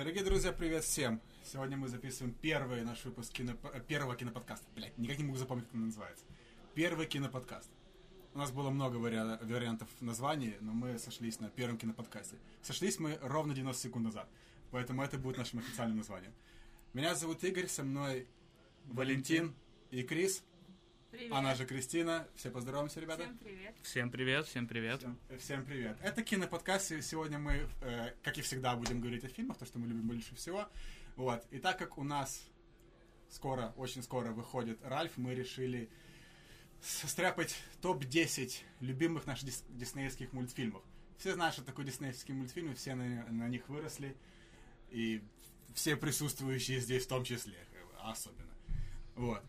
Дорогие друзья, привет всем! Сегодня мы записываем первый наш выпуск кино... э, первого киноподкаста. Блять, никак не могу запомнить, как он называется. Первый киноподкаст. У нас было много вариа- вариантов названий, но мы сошлись на первом киноподкасте. Сошлись мы ровно 90 секунд назад, поэтому это будет нашим официальным названием. Меня зовут Игорь, со мной Валентин и Крис, Привет. она же Кристина. Все поздороваемся, ребята. Всем привет. Всем привет, всем привет. Всем, всем привет. Это киноподкаст, и сегодня мы, э, как и всегда, будем говорить о фильмах, то, что мы любим больше всего. Вот. И так как у нас скоро, очень скоро выходит Ральф, мы решили состряпать топ-10 любимых наших дис- диснеевских мультфильмов. Все знают, что такое диснеевские мультфильмы, все на, на них выросли, и все присутствующие здесь в том числе, э, особенно. Вот.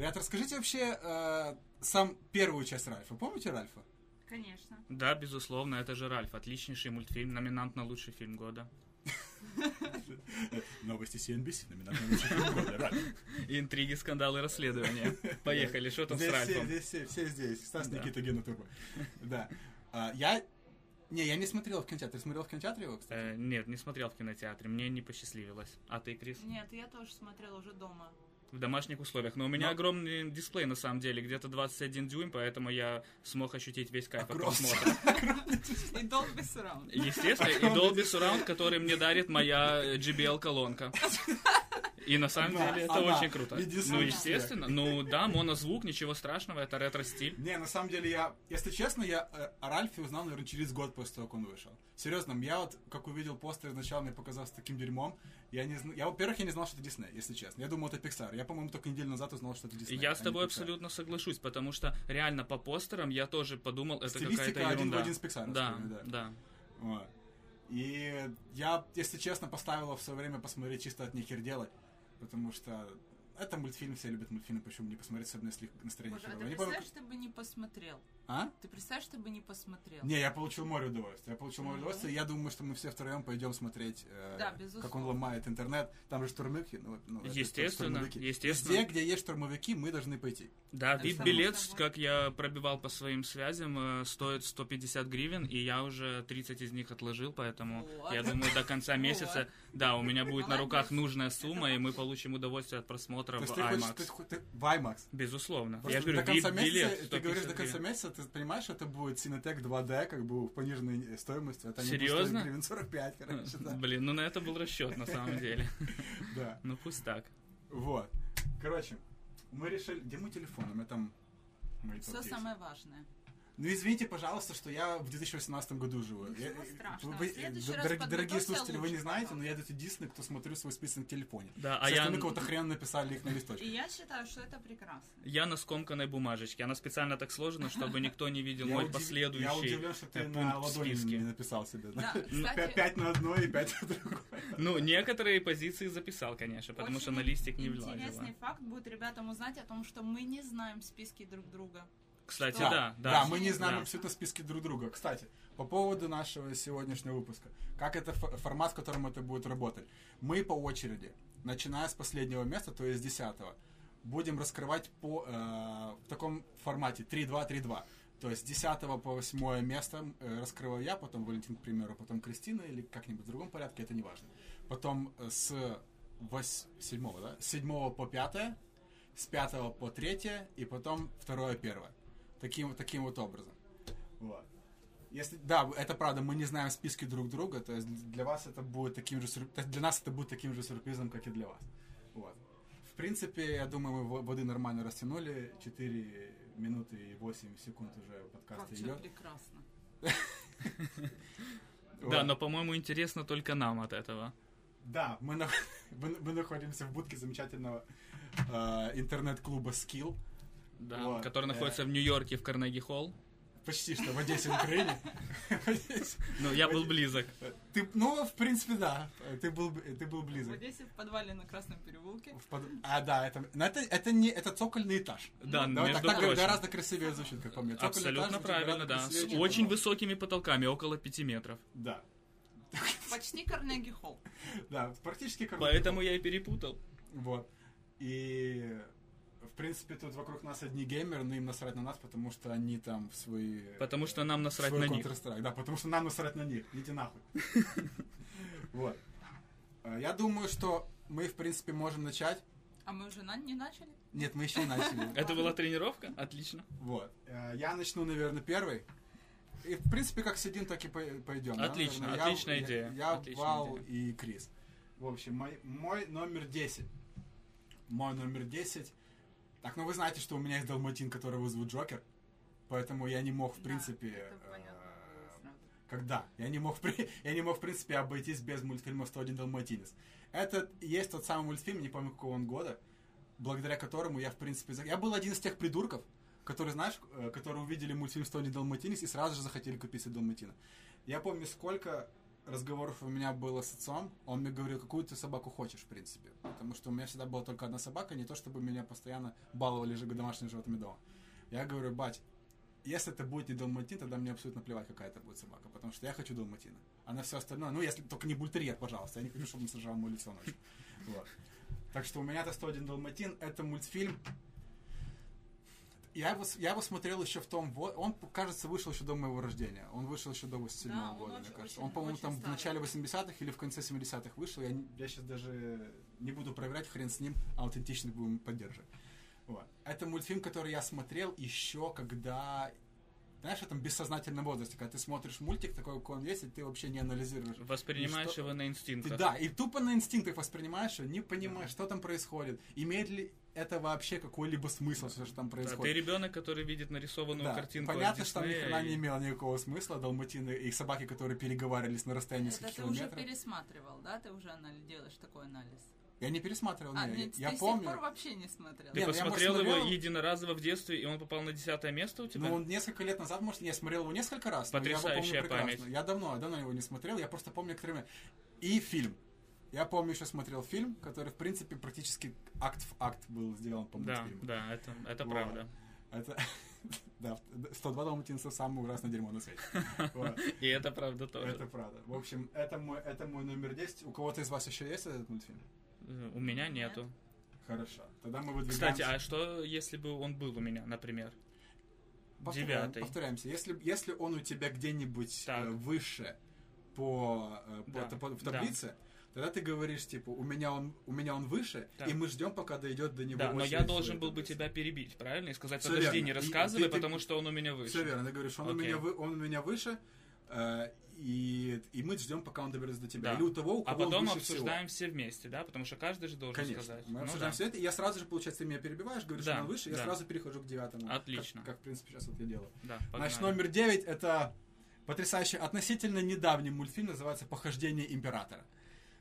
Ребята, расскажите вообще э, сам первую часть Ральфа. Помните Ральфа? Конечно. Да, безусловно, это же Ральф. Отличнейший мультфильм, номинант на лучший фильм года. Новости CNBC, номинальный лучший фильм года. Ральф. Интриги, скандалы, расследования. Поехали, что там с Ральфом? здесь все, все здесь. Стас. Никита Гена Турбо. Да. А, я... Не, я не смотрел в кинотеатре. Ты смотрел в кинотеатре его, кстати? Э, нет, не смотрел в кинотеатре, мне не посчастливилось. А ты, Крис? Нет, я тоже смотрела уже дома. В домашних условиях. Но у меня Но- огромный дисплей, на самом деле, где-то 21 дюйм, поэтому я смог ощутить весь кайф от Огромный. просмотра. И Dolby Surround. Естественно, и Dolby Surround, который мне дарит моя э, JBL-колонка. И на самом Она, деле это она. очень круто. Ну, естественно. Ну да, монозвук, ничего страшного, это ретро-стиль. Не, на самом деле я, если честно, я э, о Ральфе узнал, наверное, через год после того, как он вышел. Серьезно, я вот, как увидел постер изначально, мне показался таким дерьмом. Я не я, во-первых, я не знал, что это Дисней, если честно. Я думал, это Pixar. Я, по-моему, только неделю назад узнал, что это Дисней. Я а с тобой абсолютно соглашусь, потому что реально по постерам я тоже подумал, это какая-то один в ерунда. один с Pixar, Да, да. да. Вот. И я, если честно, поставила в свое время посмотреть чисто от нехер делать, потому что это мультфильм, все любят мультфильмы, почему не посмотреть, особенно если настроение Боже, а херовое. ты не помню, представляешь, ты бы не посмотрел? А? Ты представляешь, ты бы не посмотрел? Не, я получил море удовольствия. Я получил море Мгм. удовольствия, я думаю, что мы все втроем пойдем смотреть, э, Да, как он ломает интернет. Там же штурмовики. Ну, ну, Естественно, штурмовики. естественно. Везде, где есть штурмовики, мы должны пойти. Да, VIP-билет, само собой. как я пробивал по своим связям, э, стоит 150 гривен, и я уже 30 из них отложил, поэтому Вот. я думаю, до конца месяца, да, у меня будет на руках нужная сумма, и мы получим удовольствие от просмотра в есть ты хочешь... IMAX. Ты, хо- ты- в IMAX. Безусловно. Я говорю, VIP-билет месяца, ты говоришь, до 150 конца месяца, ты понимаешь, что это будет Cinetec 2D, как бы в пониженной стоимости. Это не будет Серьезно? гривен 45, короче, да. Блин, ну на это был расчет на самом деле. Да. Ну пусть так. Вот. Короче, мы решили... Где мой телефон? У меня там... Все топ-10. самое важное. Ну, извините, пожалуйста, что я в 2018 году живу. Ничего Я- страшного. вы- В следующий д- раз дорогие, слушатели, вы не лучше, знаете, но я этот единственный, кто смотрю свой список на телефоне. Да, а я, остальные кого-то хрен написали их на И листочке. я считаю, что это прекрасно. я на скомканной бумажечке. Она специально так сложена, чтобы никто не видел мой последующий Я удивлен, что ты э, на ладони написал себе. Кстати, Пять на одной и пять на другой. Ну, некоторые позиции записал, конечно, потому что на листик не Интересный влазило. факт будет ребятам узнать о том, что мы не знаем списки друг друга. Кстати, Да. да, да. Да, мы не знаем Да. абсолютно списки друг друга. Кстати, по поводу нашего сегодняшнего выпуска. Как это фо- формат, в котором это будет работать? Мы по очереди, начиная с последнего места, то есть десятого, будем раскрывать по, э, в таком формате 3-2-3-2. То есть с 10 по 8 место э, раскрываю я, потом Валентин, к примеру, потом Кристина или как-нибудь в другом порядке, это не важно. Потом э, с 7, да? с 7 по 5, с 5 по 3 и потом 2-1. Таким, таким вот образом. Вот. Если, да, это правда, мы не знаем списки друг друга, то есть для вас это будет таким же сюрп- то есть для нас это будет таким же сюрпризом, как и для вас. Вот. В принципе, я думаю, мы во- воды нормально растянули. 4 минуты и 8 секунд уже подкаст Как идет. прекрасно. Да, но, по-моему, интересно только нам от этого. Да, мы, на- мы, мы находимся в будке замечательного э, интернет-клуба Skill. Да, Вот, который э. находится в Нью-Йорке в Карнеги Холл. Почти что в Одессе, в Украине. В. Ну, я был близок. Ты, ну, в принципе, да. Ты был, ты был В близок. Одессе в подвале на Красном переулке. В под- А, да, это, но это, это не, это цокольный этаж. Да, Давай между так, так прочим. гораздо красивее звучит, как по мне. Цокольный Абсолютно этаж правильно, да. С очень высокими потолками, около 5 метров. Да, Почти Карнеги Холл. да, практически как Поэтому я и перепутал. Вот. И, в принципе, тут вокруг нас одни геймеры, но им насрать на нас, потому что они там в свои... Потому что нам насрать свой на них. Да, потому что нам насрать на них. Идите нахуй. Вот. А, я думаю, что мы, в принципе, можем начать. А мы уже на- не начали? Нет, мы еще не начали. Это была тренировка? Отлично. Вот. Э, Я начну, наверное, первый. И, в принципе, как сидим, так и по- пойдем. да, Отлично, наверное. отличная я, идея, Я, отличная Вал идея. и Крис. В общем, мой, мой номер 10. Мой номер 10. Так, ну вы знаете, что у меня есть Далматин, которого зовут Джокер. Поэтому я не мог, в принципе... э, когда? Я не мог, я не мог, в принципе, обойтись без мультфильма «101 Далматинец». Это есть тот самый мультфильм, не помню какого он года, благодаря которому я, в принципе... Я был один из тех придурков, которые, знаешь, э, которые увидели мультфильм «101 Далматинец» и сразу же захотели купить себе Далматина. Я помню, сколько разговоров у меня было с отцом, он мне говорил, какую ты собаку хочешь, в принципе. Потому что у меня всегда была только одна собака, не то чтобы меня постоянно баловали же домашними животными дома. Я говорю, бать, если это будет не Далматин, тогда мне абсолютно плевать, какая это будет собака, потому что я хочу Далматина. А на все остальное, ну, если только не бультерьер, пожалуйста, я не хочу, чтобы он сожрал мое лицо ночью. Вот. Так что у меня это 101 Далматин, это мультфильм. Я его, с- я его смотрел еще в том, во- он, кажется, вышел еще до моего рождения. Он вышел еще до 87 Да, года, очень- мне кажется. очень- он, по-моему, там в старый. начале 80-х или в конце 70-х вышел. Я, я сейчас даже не буду проверять, хрен с ним, аутентичность будем поддерживать. Вот. Это мультфильм, который я смотрел еще когда... Знаешь, в этом бессознательном возрасте, когда ты смотришь мультик такой, какой он есть, и ты вообще не анализируешь. Воспринимаешь И что- его на Ты, инстинктах. да, и тупо на инстинктах воспринимаешь его, не понимаешь, что там происходит. Имеет ли это вообще какой-либо смысл, все, что там Да, ты происходит? ребенок, который видит нарисованную Да, картинку. понятно, что там ни хрена и- не имело никакого смысла. Далматины и собаки, которые переговаривались на расстоянии Это нескольких ты уже километров. пересматривал, да? Ты уже анализ, делаешь такой анализ. Я не пересматривал, А, не, нет, я ты помню. пор вообще не смотрел. Ты Не, ну я, может, посмотрел его смотрел- единоразово в детстве, и он попал на десятое место у тебя? Ну, он несколько лет назад, может, я смотрел его несколько раз. но я его помню Потрясающая прекрасно. память. Я давно, давно его не смотрел, я просто помню некоторые... И фильм. Я помню, что смотрел фильм, который, в принципе, практически акт в акт был сделан по да, мультфильму. да, это, это Вот. правда. Это... Да, 102 Далматинца самое ужасное дерьмо на свете. Вот. И это правда тоже. Это правда. В общем, это мой, это мой номер 10. У кого-то из вас еще есть этот мультфильм? У меня Нет. нету. Хорошо. Тогда мы выдвигаемся. Кстати, а что, если бы он был у меня, например? Повторяем- девятый. Повторяемся. Если, если он у тебя где-нибудь Так. э, выше по, э, по- Да, по- в да. Тогда ты говоришь, типа, у меня он, у меня он выше, Так. и мы ждем, пока дойдет до него. Да, но я должен был бы тебя перебить, правильно? И сказать, Всё подожди, верно. не И рассказывай, ты- ты- потому что он у меня выше. Все верно, ты говоришь, он, у меня, вы- он у меня выше, э, и, и мы ждем, пока он доберется до тебя. Да. Или у того, у А кого он потом выше обсуждаем все вместе, да? Потому что каждый же должен Конечно. сказать. Мы Ну обсуждаем да. все это, и я сразу же, получается, ты меня перебиваешь, говоришь, Да, что он выше, я да. сразу перехожу к девятому. Как- Отлично. Как, в принципе, сейчас вот я делаю. Да, Значит, погнали. номер девять это потрясающий, относительно недавний мультфильм, называется «Похождение императора».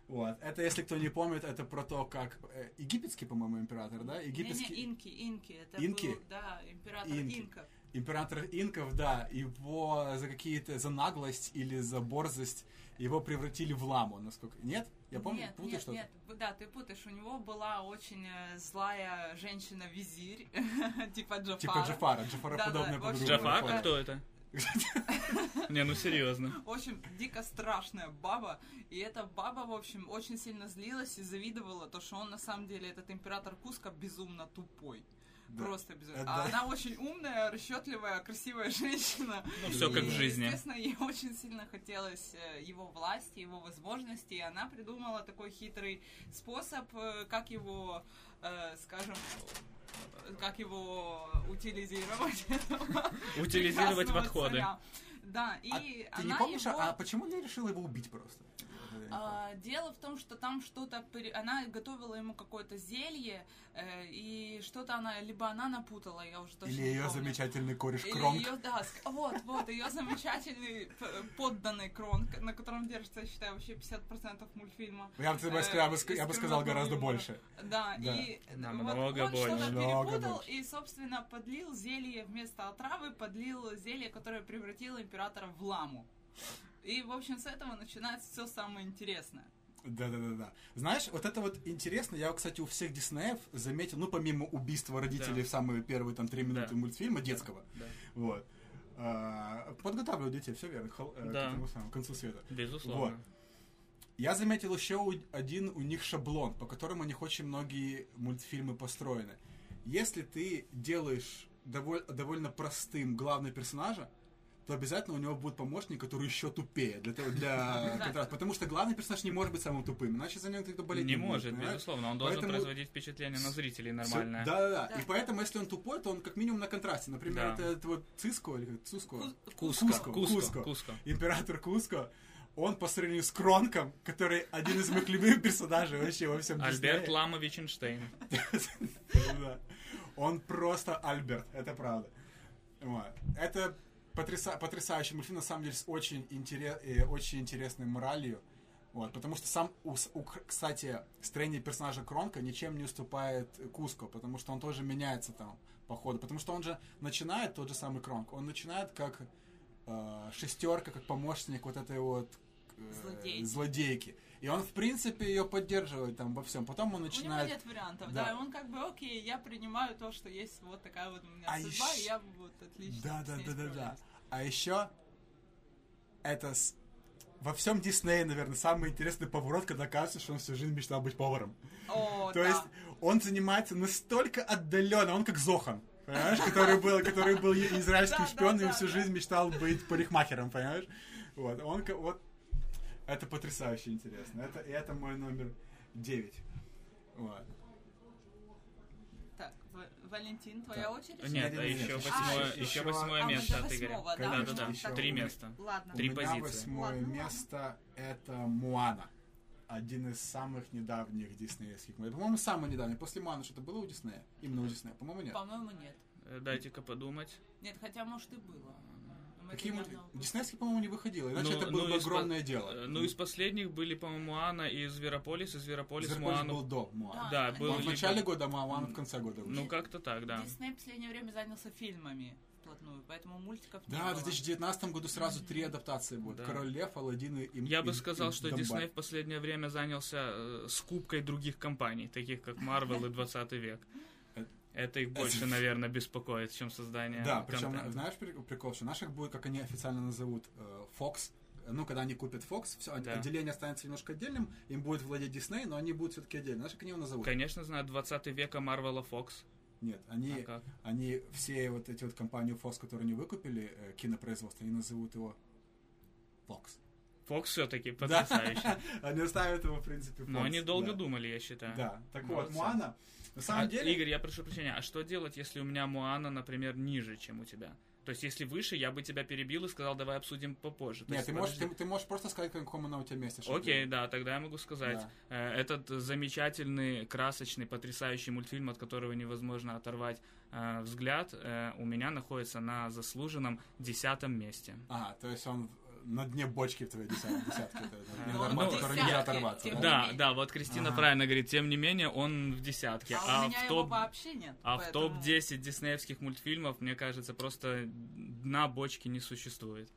Вот. Это, если кто не помнит, это про то, как э, египетский, по-моему, император, да? Египетский Не-не, инки, инки. Это Инки? был, да, император Инки. инков. император инков, да, его за какие-то за наглость или за борзость его превратили в ламу, насколько нет? Я помню, нет, путаю нет, что-то. нет, да, ты путаешь. У него была очень э, злая женщина-визирь, типа Джафара. Типа Джафара, Джафароподобная Да-да, в общем, подруга. Джафар, Джафара. кто это? Не, ну серьезно. В общем, дико страшная баба. И эта баба, в общем, очень сильно злилась и завидовала то, что он на самом деле, этот император Куска, безумно тупой. Да. Просто безумно. Это А да. она очень умная, расчетливая, красивая женщина. Ну, все как в жизни. Естественно, ей очень сильно хотелось э, его власти, его возможностей, и она придумала такой хитрый способ, э, как его, э, скажем, как его утилизировать. Утилизировать подходы. царя. Да, и А ты она не помнишь, а- его... а почему ты решила его убить просто? А, дело в том, что там что-то... пере- Она готовила ему какое-то зелье, э, и что-то она... Либо она напутала, я уже точно Или не ее помню. замечательный кореш Или Кронк. её, да, ск- вот, вот, ее замечательный п- подданный Кронк, на котором держится, я считаю, вообще 50% мультфильма. Я бы, э, я бы, я бы сказал «Кровавого гораздо юмора». больше. Да, Да. и Намного вот он что-то больше. Перепутал больше. и, собственно, подлил зелье вместо отравы, подлил зелье, которое превратило императора в ламу. И, в общем, с этого начинается все самое интересное. Да-да-да-да. Знаешь, вот это вот интересно, я, кстати, у всех Диснеев заметил, ну, помимо убийства родителей Да. в самые первые там три минуты Да. мультфильма детского, Да, вот, а, подготавливают детей, все верно, хол- э, Да. к этому самому концу света. безусловно. Я заметил еще один у них шаблон, по которому у них очень многие мультфильмы построены. Если ты делаешь доволь- довольно простым главного персонажа, то обязательно у него будет помощник, который еще тупее для того, для контраста. Потому что главный персонаж не может быть самым тупым, иначе за ним кто-то болеть Не будет, может, понимаешь? безусловно. Он должен Поэтому- производить впечатление на зрителей нормальное. Да, да, да. Да. И поэтому, если он тупой, то он как минимум на контрасте. Например, Да. это, это вот Циско или как Цуско? Куско, Куско, Куско, Куско. Куско. Император Куско. Он по сравнению с Кронком, который один из моих любимых персонажей вообще во всем Альберт Диснее. Эйнштейн. Да. Он просто Альберт, это правда. Вот. Это потряса- потрясающий мультфильм, на самом деле, с очень, интере- э, очень интересной моралью. Вот, потому что сам, у у кстати, строение персонажа Кронка ничем не уступает Куско, потому что он тоже меняется там по ходу. Потому что он же начинает, тот же самый Кронк, он начинает как э, шестерка, как помощник вот этой вот э, Злодейки. злодейки. И он, в принципе, ее поддерживает там во всем. Потом он У него начинает... нет вариантов, Да. да. он как бы, окей, я принимаю то, что есть вот такая вот у меня А судьба, и я вот отлично Да, да, да, да, да. А еще это с- во всем Диснее, наверное, самый интересный поворот, когда кажется, что он всю жизнь мечтал быть поваром. О, То да. есть он занимается настолько отдаленно, он как Зохан. Понимаешь, который был, который был израильским шпионом и всю жизнь мечтал быть парикмахером, понимаешь? Вот, он вот это потрясающе интересно. Это, и это мой номер 9. Вот. Валентин, твоя очередь? Нет, Нет, нет, еще восьмое, А, еще восьмое А, место от Игоря. Да, да, да. Три места. Ладно. Три позиции. восьмое Ладно, ладно. место это Муана. Один из самых недавних диснеевских. По-моему, самый недавний. После Муана что-то было у Диснея? Именно у Диснея. По-моему, нет. По-моему, нет. Э, Дайте-ка подумать. Нет, хотя, может, и было. Какие это мульт- недавно- Диснеевский, по-моему, не выходило. Иначе Ну, это ну, было бы из по- огромное дело. Э, Ну, из последних были, по-моему, Анна и Зверополис, и Зверополис, Зверополис Моану. был до Муана. Да, они- был Он в начале года, а Муана в конце года вышел. Ну, как-то так, да. Дисней в последнее время занялся фильмами вплотную, поэтому мультиков не Да, в было. 2019 году сразу три адаптации будет. Да. Король Лев, Аладдин и и- Я бы и- сказал, и что. Дисней в последнее время занялся э, скупкой других компаний, таких как Marvel и 20 век. Это их больше, наверное, беспокоит, чем создание Да, причем, контента. знаешь, при- прикол, что наших будет, как они официально назовут, э, Fox. Ну, когда они купят Fox, все, Да. отделение останется немножко отдельным, им будет владеть Дисней, но они будут все-таки отдельно. Знаешь, как они его назовут? Конечно, знаю 20 века Марвела Фокс. Нет, они, А они все вот эти вот компании Fox, которые они выкупили, э, кинопроизводство, они назовут его Fox. Фокс все-таки потрясающий. Они оставят его, в принципе, Fox. Но они долго да. думали, я считаю. Да, так Молодцы. вот, Муана, на самом А, деле... Игорь, я прошу прощения, а что делать, если у меня Муана, например, ниже, чем у тебя? То есть, если выше, я бы тебя перебил и сказал, давай обсудим попозже. То Нет, есть, ты можешь, ты, ты можешь просто сказать, в каком она у тебя месте. Окей, да, тогда я могу сказать. Да. Э, Этот замечательный, красочный, потрясающий мультфильм, от которого невозможно оторвать э, взгляд, э, у меня находится на заслуженном десятом месте. А, то есть он на дне бочки в твоей десят- десятке. Ну, нельзя оторваться. да? Да, вот Кристина правильно говорит, тем не менее, он в десятке. А, А, у меня в его топ вообще нет. А в поэтому- топ-10 диснеевских мультфильмов, мне кажется, просто дна бочки не существует.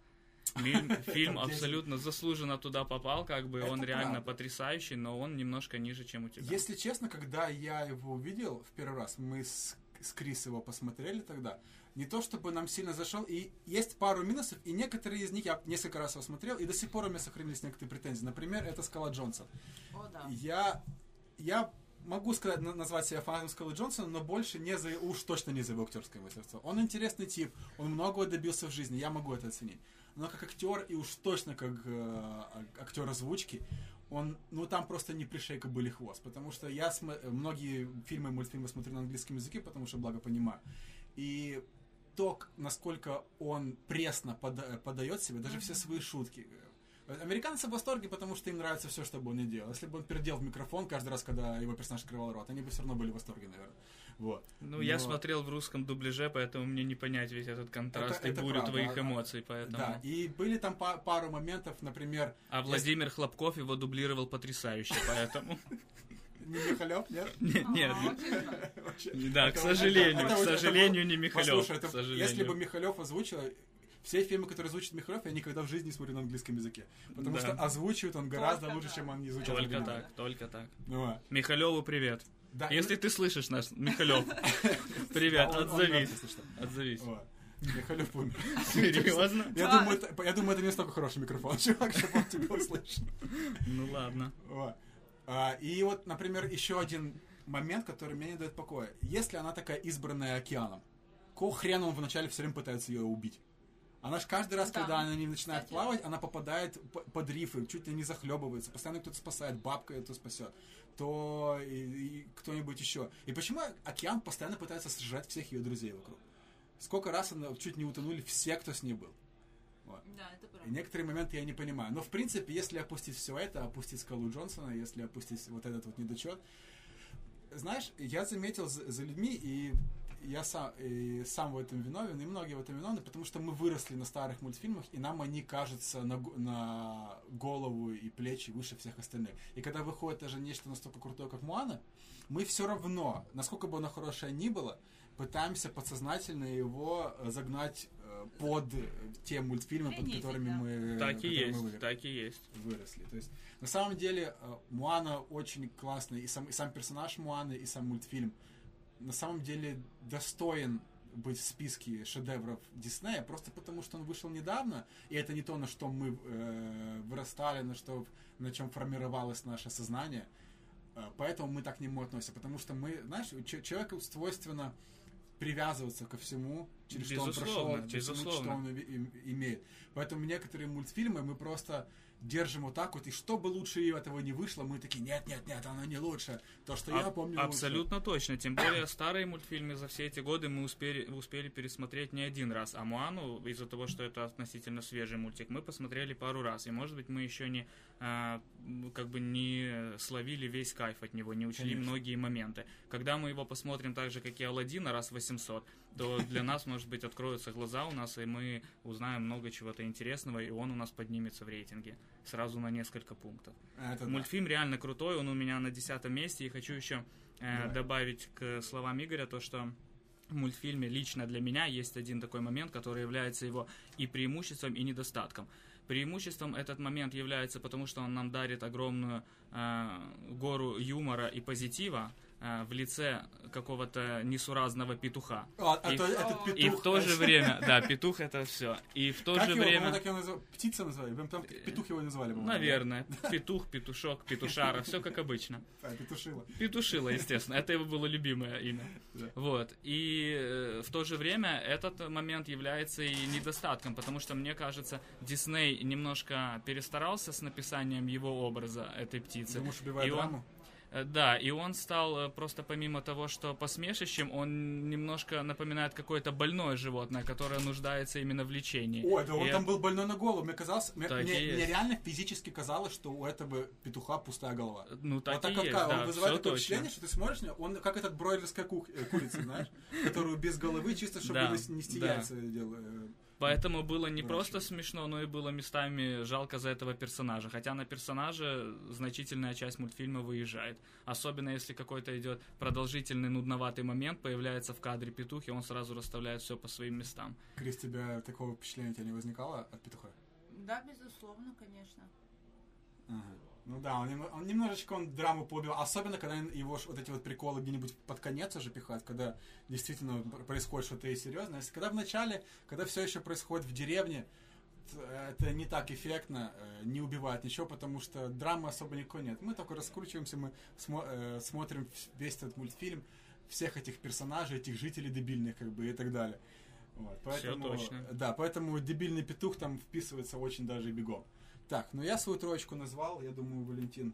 Фильм, фильм Топ-10. абсолютно заслуженно туда попал, как бы он Это реально правда. потрясающий, но он немножко ниже, чем у тебя. Если честно, когда я его увидел в первый раз, мы с, с Крис его посмотрели тогда, не то чтобы нам сильно зашел, и есть пару минусов, и некоторые из них я несколько раз его смотрел, и до сих пор у меня сохранились некоторые претензии. Например, это Скала Джонсон. О, да. Я, я могу сказать, на- назвать себя фанатом Скалы Джонсона, но больше не за, уж точно не за его актерское мастерство. Он интересный тип, он многого добился в жизни, я могу это оценить. Но как актер и уж точно как э, актер озвучки, он, ну там просто не пришей были хвост, потому что я смо- многие фильмы и мультфильмы смотрю на английском языке, потому что благо понимаю. И то, насколько он пресно пода- подает себе, даже все свои шутки. Американцы в восторге, потому что им нравится все, что бы он ни делал. Если бы он пердел в микрофон каждый раз, когда его персонаж открывал рот, они бы все равно были в восторге, наверное. Вот. Ну, я Но- смотрел в русском дубляже, поэтому мне не понять весь этот контраст Это- и это бурю правда. твоих эмоций, поэтому... Да, и были там па- пару моментов, например, А Владимир Хлопков его дублировал потрясающе, поэтому... не Михалев, нет? Нет, нет. А. Да, к сожалению, к сожалению, не Михалев. Послушай, если бы Михалев озвучил, все фильмы, которые звучит Михалев, я никогда в жизни не смотрю на английском языке. Потому Да. что озвучивает он гораздо Только лучше, так. чем он не. Только так, только так. Ну, а. Михалеву привет. Да, Если ты слышишь нас, Михалев, привет, отзовись. Отзовись. Михалев умер. Серьезно? Я думаю, это, я думаю, это не настолько хороший микрофон, чувак, чтобы он тебя услышал. Ну ладно. А, И вот, например, еще один момент, который мне не дает покоя. Если она такая избранная океаном, какого хрена он вначале все время пытается ее убить? Она же каждый раз, Да. когда она не начинает Кстати. плавать, она попадает под рифы, чуть ли не захлебывается. Постоянно кто-то спасает, бабка эту спасет, то и, и кто-нибудь еще. И почему океан постоянно пытается сжать всех ее друзей вокруг? Сколько раз она чуть не утонули все, кто с ней был. Да, это И правда. некоторые моменты я не понимаю. Но, в принципе, если опустить все это, опустить скалу Джонсона, если опустить вот этот вот недочет, знаешь, я заметил за, за людьми, и я сам, и сам в этом виновен, и многие в этом виновны, потому что мы выросли на старых мультфильмах, и нам они кажутся на, на голову и плечи выше всех остальных. И когда выходит даже нечто настолько крутое, как Муана, мы все равно, насколько бы оно хорошее ни было, пытаемся подсознательно его э, загнать э, под э, те мультфильмы, под которыми мы, Так и мы есть, выросли так и есть. выросли. То есть, на самом деле, э, Муана очень классный, и сам, и сам персонаж Муаны, и сам мультфильм на самом деле достоин быть в списке шедевров Диснея, просто потому что он вышел недавно, и это не то, на что мы э, вырастали, на что, на чем формировалось наше сознание. Э, поэтому мы так к нему относимся, потому что мы, знаешь, че- человеку свойственно привязываться ко всему, через что он Безусловно, прошел, ко всему, что безусловно. он име- им- имеет. Поэтому некоторые мультфильмы мы просто держим вот так вот, и что бы лучше этого не вышло, мы такие, нет, нет, нет, оно не лучше. То, что я Аб- помню лучше». Абсолютно точно. Тем более старые мультфильмы за все эти годы мы успели, успели пересмотреть не один раз. А Муану, из-за того, что это относительно свежий мультик, мы посмотрели пару раз. И может быть мы еще не а, как бы не словили весь кайф от него, не учли Конечно. многие моменты. Когда мы его посмотрим так же, как и Алладина, раз 800, то для нас, может быть, откроются глаза у нас, и мы узнаем много чего-то интересного, и он у нас поднимется в рейтинге сразу на несколько пунктов. Это да. Мультфильм реально крутой, он у меня на десятом месте, и хочу еще э, добавить к словам Игоря то, что в мультфильме лично для меня есть один такой момент, который является его и преимуществом, и недостатком. Преимуществом этот момент является потому, что он нам дарит огромную э, гору юмора и позитива э, в лице какого-то несуразного петуха. А, а И- то этот петух. И в то же время, да, петух это все. И в то как же его, время... так его называли? Птица назвали? Прям там петух его и назвали, по-моему. Наверное, петух, петушок, петушара, все как обычно. А, петушила. Петушила, естественно. Это его было любимое имя. Да. Вот. И э, в то же время этот момент является и недостатком, потому что, мне кажется, Дисней немножко перестарался с написанием его образа этой птицы. Думаешь, убивает И он- драму? Э, Да, и он стал э, просто помимо того, что посмешищем, он немножко напоминает какое-то больное животное, которое нуждается именно в лечении. Ой, да он И там был больной на голову. Мне казалось, мне, мне- мне реально физически казалось, что у этого петуха пустая голова. Ну, так вот так и как есть, он да, вызывает такое точно. впечатление, что ты смотришь на он как этот бройлерская кух- э, курица, знаешь, которую без головы, чисто чтобы нести яйца делает. Поэтому было не просто смешно, но и было местами жалко за этого персонажа. Хотя на персонажа значительная часть мультфильма выезжает. Особенно если какой-то идет продолжительный, нудноватый момент, появляется в кадре петух, и он сразу расставляет все по своим местам. Крис, тебя такого впечатления у тебя не возникало от петуха? Да, безусловно, конечно. Ага. Ну да, он, нем- он немножечко он драму поубивал. Особенно, когда его вот эти вот приколы где-нибудь под конец уже пихают, когда действительно пр- происходит что-то и серьезное. Если когда в начале, когда все еще происходит в деревне, это не так эффектно, э, не убивает ничего, потому что драмы особо никакой нет. Мы только раскручиваемся, мы смо- э, смотрим весь этот мультфильм, всех этих персонажей, этих жителей дебильных, как бы, и так далее. Вот, поэтому, точно. Да, поэтому дебильный петух там вписывается очень даже бегом. Так, ну я свою троечку назвал, я думаю, Валентин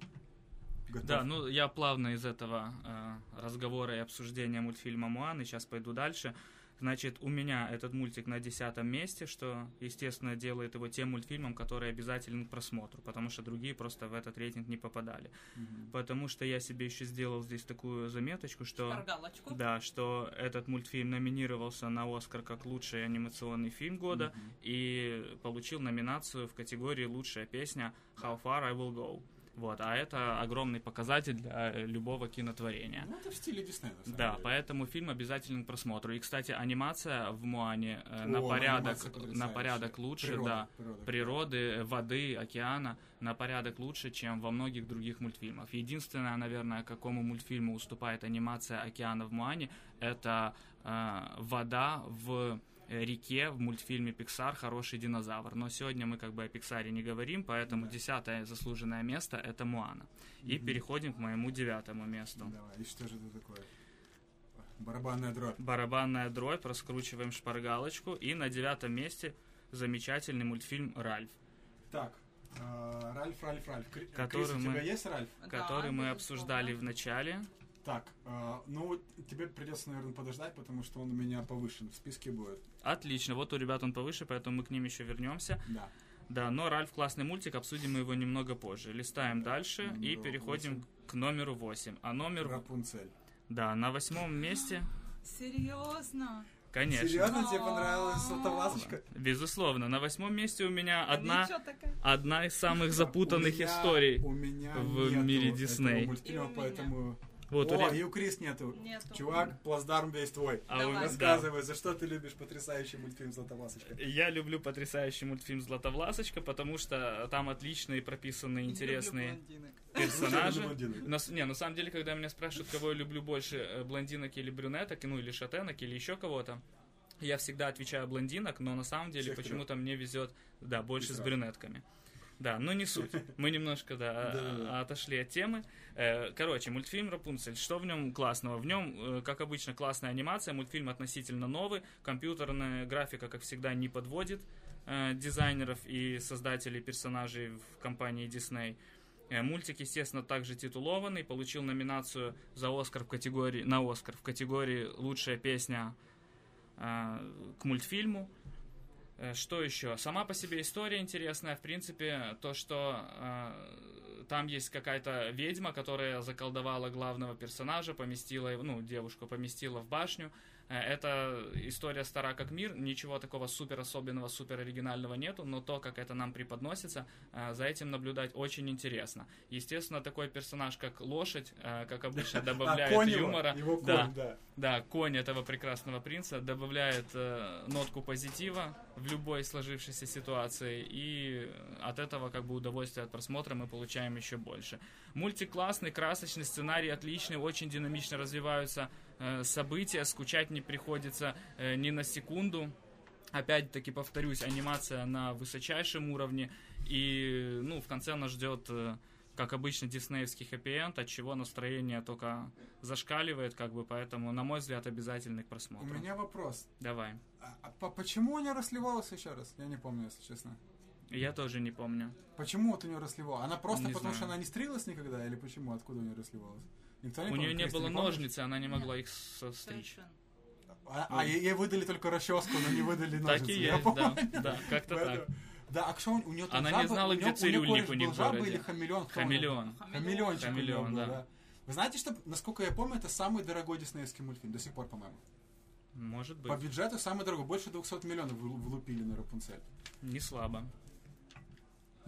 готов. Да, ну я плавно из этого э, разговора и обсуждения мультфильма Муаны сейчас пойду дальше. Значит, у меня этот мультик на десятом месте, что, естественно, делает его тем мультфильмом, который обязателен к просмотру, потому что другие просто в этот рейтинг не попадали. Мгм. Потому что я себе еще сделал здесь такую заметочку, что... Шпаргалочку. Да, что этот мультфильм номинировался на Оскар как лучший анимационный фильм года Мгм. и получил номинацию в категории «Лучшая песня» «How Far I Will Go». Вот, а это огромный показатель для э, любого кинотворения. Ну, это в стиле Диснея, на самом Да, деле. поэтому фильм обязателен к просмотру. И, кстати, анимация в Муане э, на О, порядок, анимация на порядок лучше, Природа, да, природа. природы, воды, океана на порядок лучше, чем во многих других мультфильмах. Единственное, наверное, какому мультфильму уступает анимация океана в Муане, это э, вода в э, реке в мультфильме Pixar «Хороший динозавр». Но сегодня мы как бы о Пиксаре не говорим, поэтому Да. десятое заслуженное место — это Муана. И Мгм. переходим к моему девятому месту. Давай, и что же это такое? Барабанная дробь. Барабанная дробь, раскручиваем шпаргалочку. И на девятом месте замечательный мультфильм «Ральф», Так, э, Ральф, Ральф, Ральф. Который Крис, у мы- тебя есть Ральф? Да, который мы безусловно. обсуждали в начале. Так, э, ну тебе придется, наверное, подождать, потому что он у меня повышен в списке будет. Отлично, вот у ребят он повыше, поэтому мы к ним еще вернемся. Да. Да, но Ральф классный мультик, обсудим мы его немного позже. Листаем дальше и переходим восемь. к номеру 8. А номер, Рапунцель. да, на восьмом месте, Серьезно? конечно. Серьезно, тебе понравилась Сотовласочка? Безусловно, на восьмом месте у меня одна, Ничего такая. одна из самых запутанных историй. В мире Дисней. поэтому... Вот, О, ре- и у Крис нету. Нету. Чувак, плацдарм весь твой. а Давай. да. Рассказывай, за что ты любишь потрясающий мультфильм «Златовласочка»? Я люблю потрясающий мультфильм «Златовласочка», потому что там отличные прописаны Не интересные персонажи. На, не, на самом деле, когда меня спрашивают, кого я люблю больше, э, блондинок или брюнеток, ну или шатенок, или еще кого-то, я всегда отвечаю блондинок, но на самом деле почему-то мне везет, да, больше с брюнетками. Да, но не суть. Мы немножко, да, Да-да-да. а- отошли от темы. Э, Короче, мультфильм «Рапунцель». Что в нем классного? В нем, э, как обычно, классная анимация. Мультфильм относительно новый. Компьютерная графика, как всегда, не подводит э, дизайнеров и создателей персонажей в компании Disney. Мультик, естественно, также титулованный, получил номинацию за Оскар в категории, на Оскар в категории «Лучшая песня к мультфильму». Э, Что еще? Сама по себе история интересная. В принципе, то, что э, там есть какая-то ведьма, которая заколдовала главного персонажа, поместила, его- ну, девушку поместила в башню. Эта история стара как мир, ничего такого супер особенного, супер оригинального нету, но то, как это нам преподносится, э, за этим наблюдать очень интересно. Естественно, такой персонаж, как лошадь, э, как обычно, добавляет а, конь его, юмора. Его конь, Да. да. Да, конь этого прекрасного принца добавляет э, нотку позитива в любой сложившейся ситуации, и от этого как бы удовольствие от просмотра мы получаем еще больше. Мультик классный, красочный, сценарий отличный, очень динамично развиваются э, события, скучать не приходится э, ни на секунду. Опять-таки повторюсь, анимация на высочайшем уровне, и ну в конце нас ждет э, как обычно, диснеевский хэппи-энд, от чего настроение только зашкаливает, как бы, поэтому, на мой взгляд, обязательный к У просмотру. меня вопрос. Давай. А, а по- почему у нее расливалось еще раз? Я не помню, если честно. Я тоже не помню. Почему вот у нее расливалось? Она просто Не потому, знаю. что она не стрелась никогда, или почему? Откуда у нее расливалось? Никто У помнит? нее не было помнишь? ножниц, и она не могла их состричь. А, а ей, выдали только расческу, но не выдали ножницы. Так и есть, да, да, как-то так. Да, а что у нее там Она не знала, у где у цирюльник у них в городе. или хамелеон? Хамелеон. Хамелеончик у Хамелеон, да. Вы знаете, что, насколько я помню, это самый дорогой диснеевский мультфильм, до сих пор, по-моему. Может По быть, бюджету самый дорогой, больше 200 миллионов вы- влупили на Рапунцель. не слабо.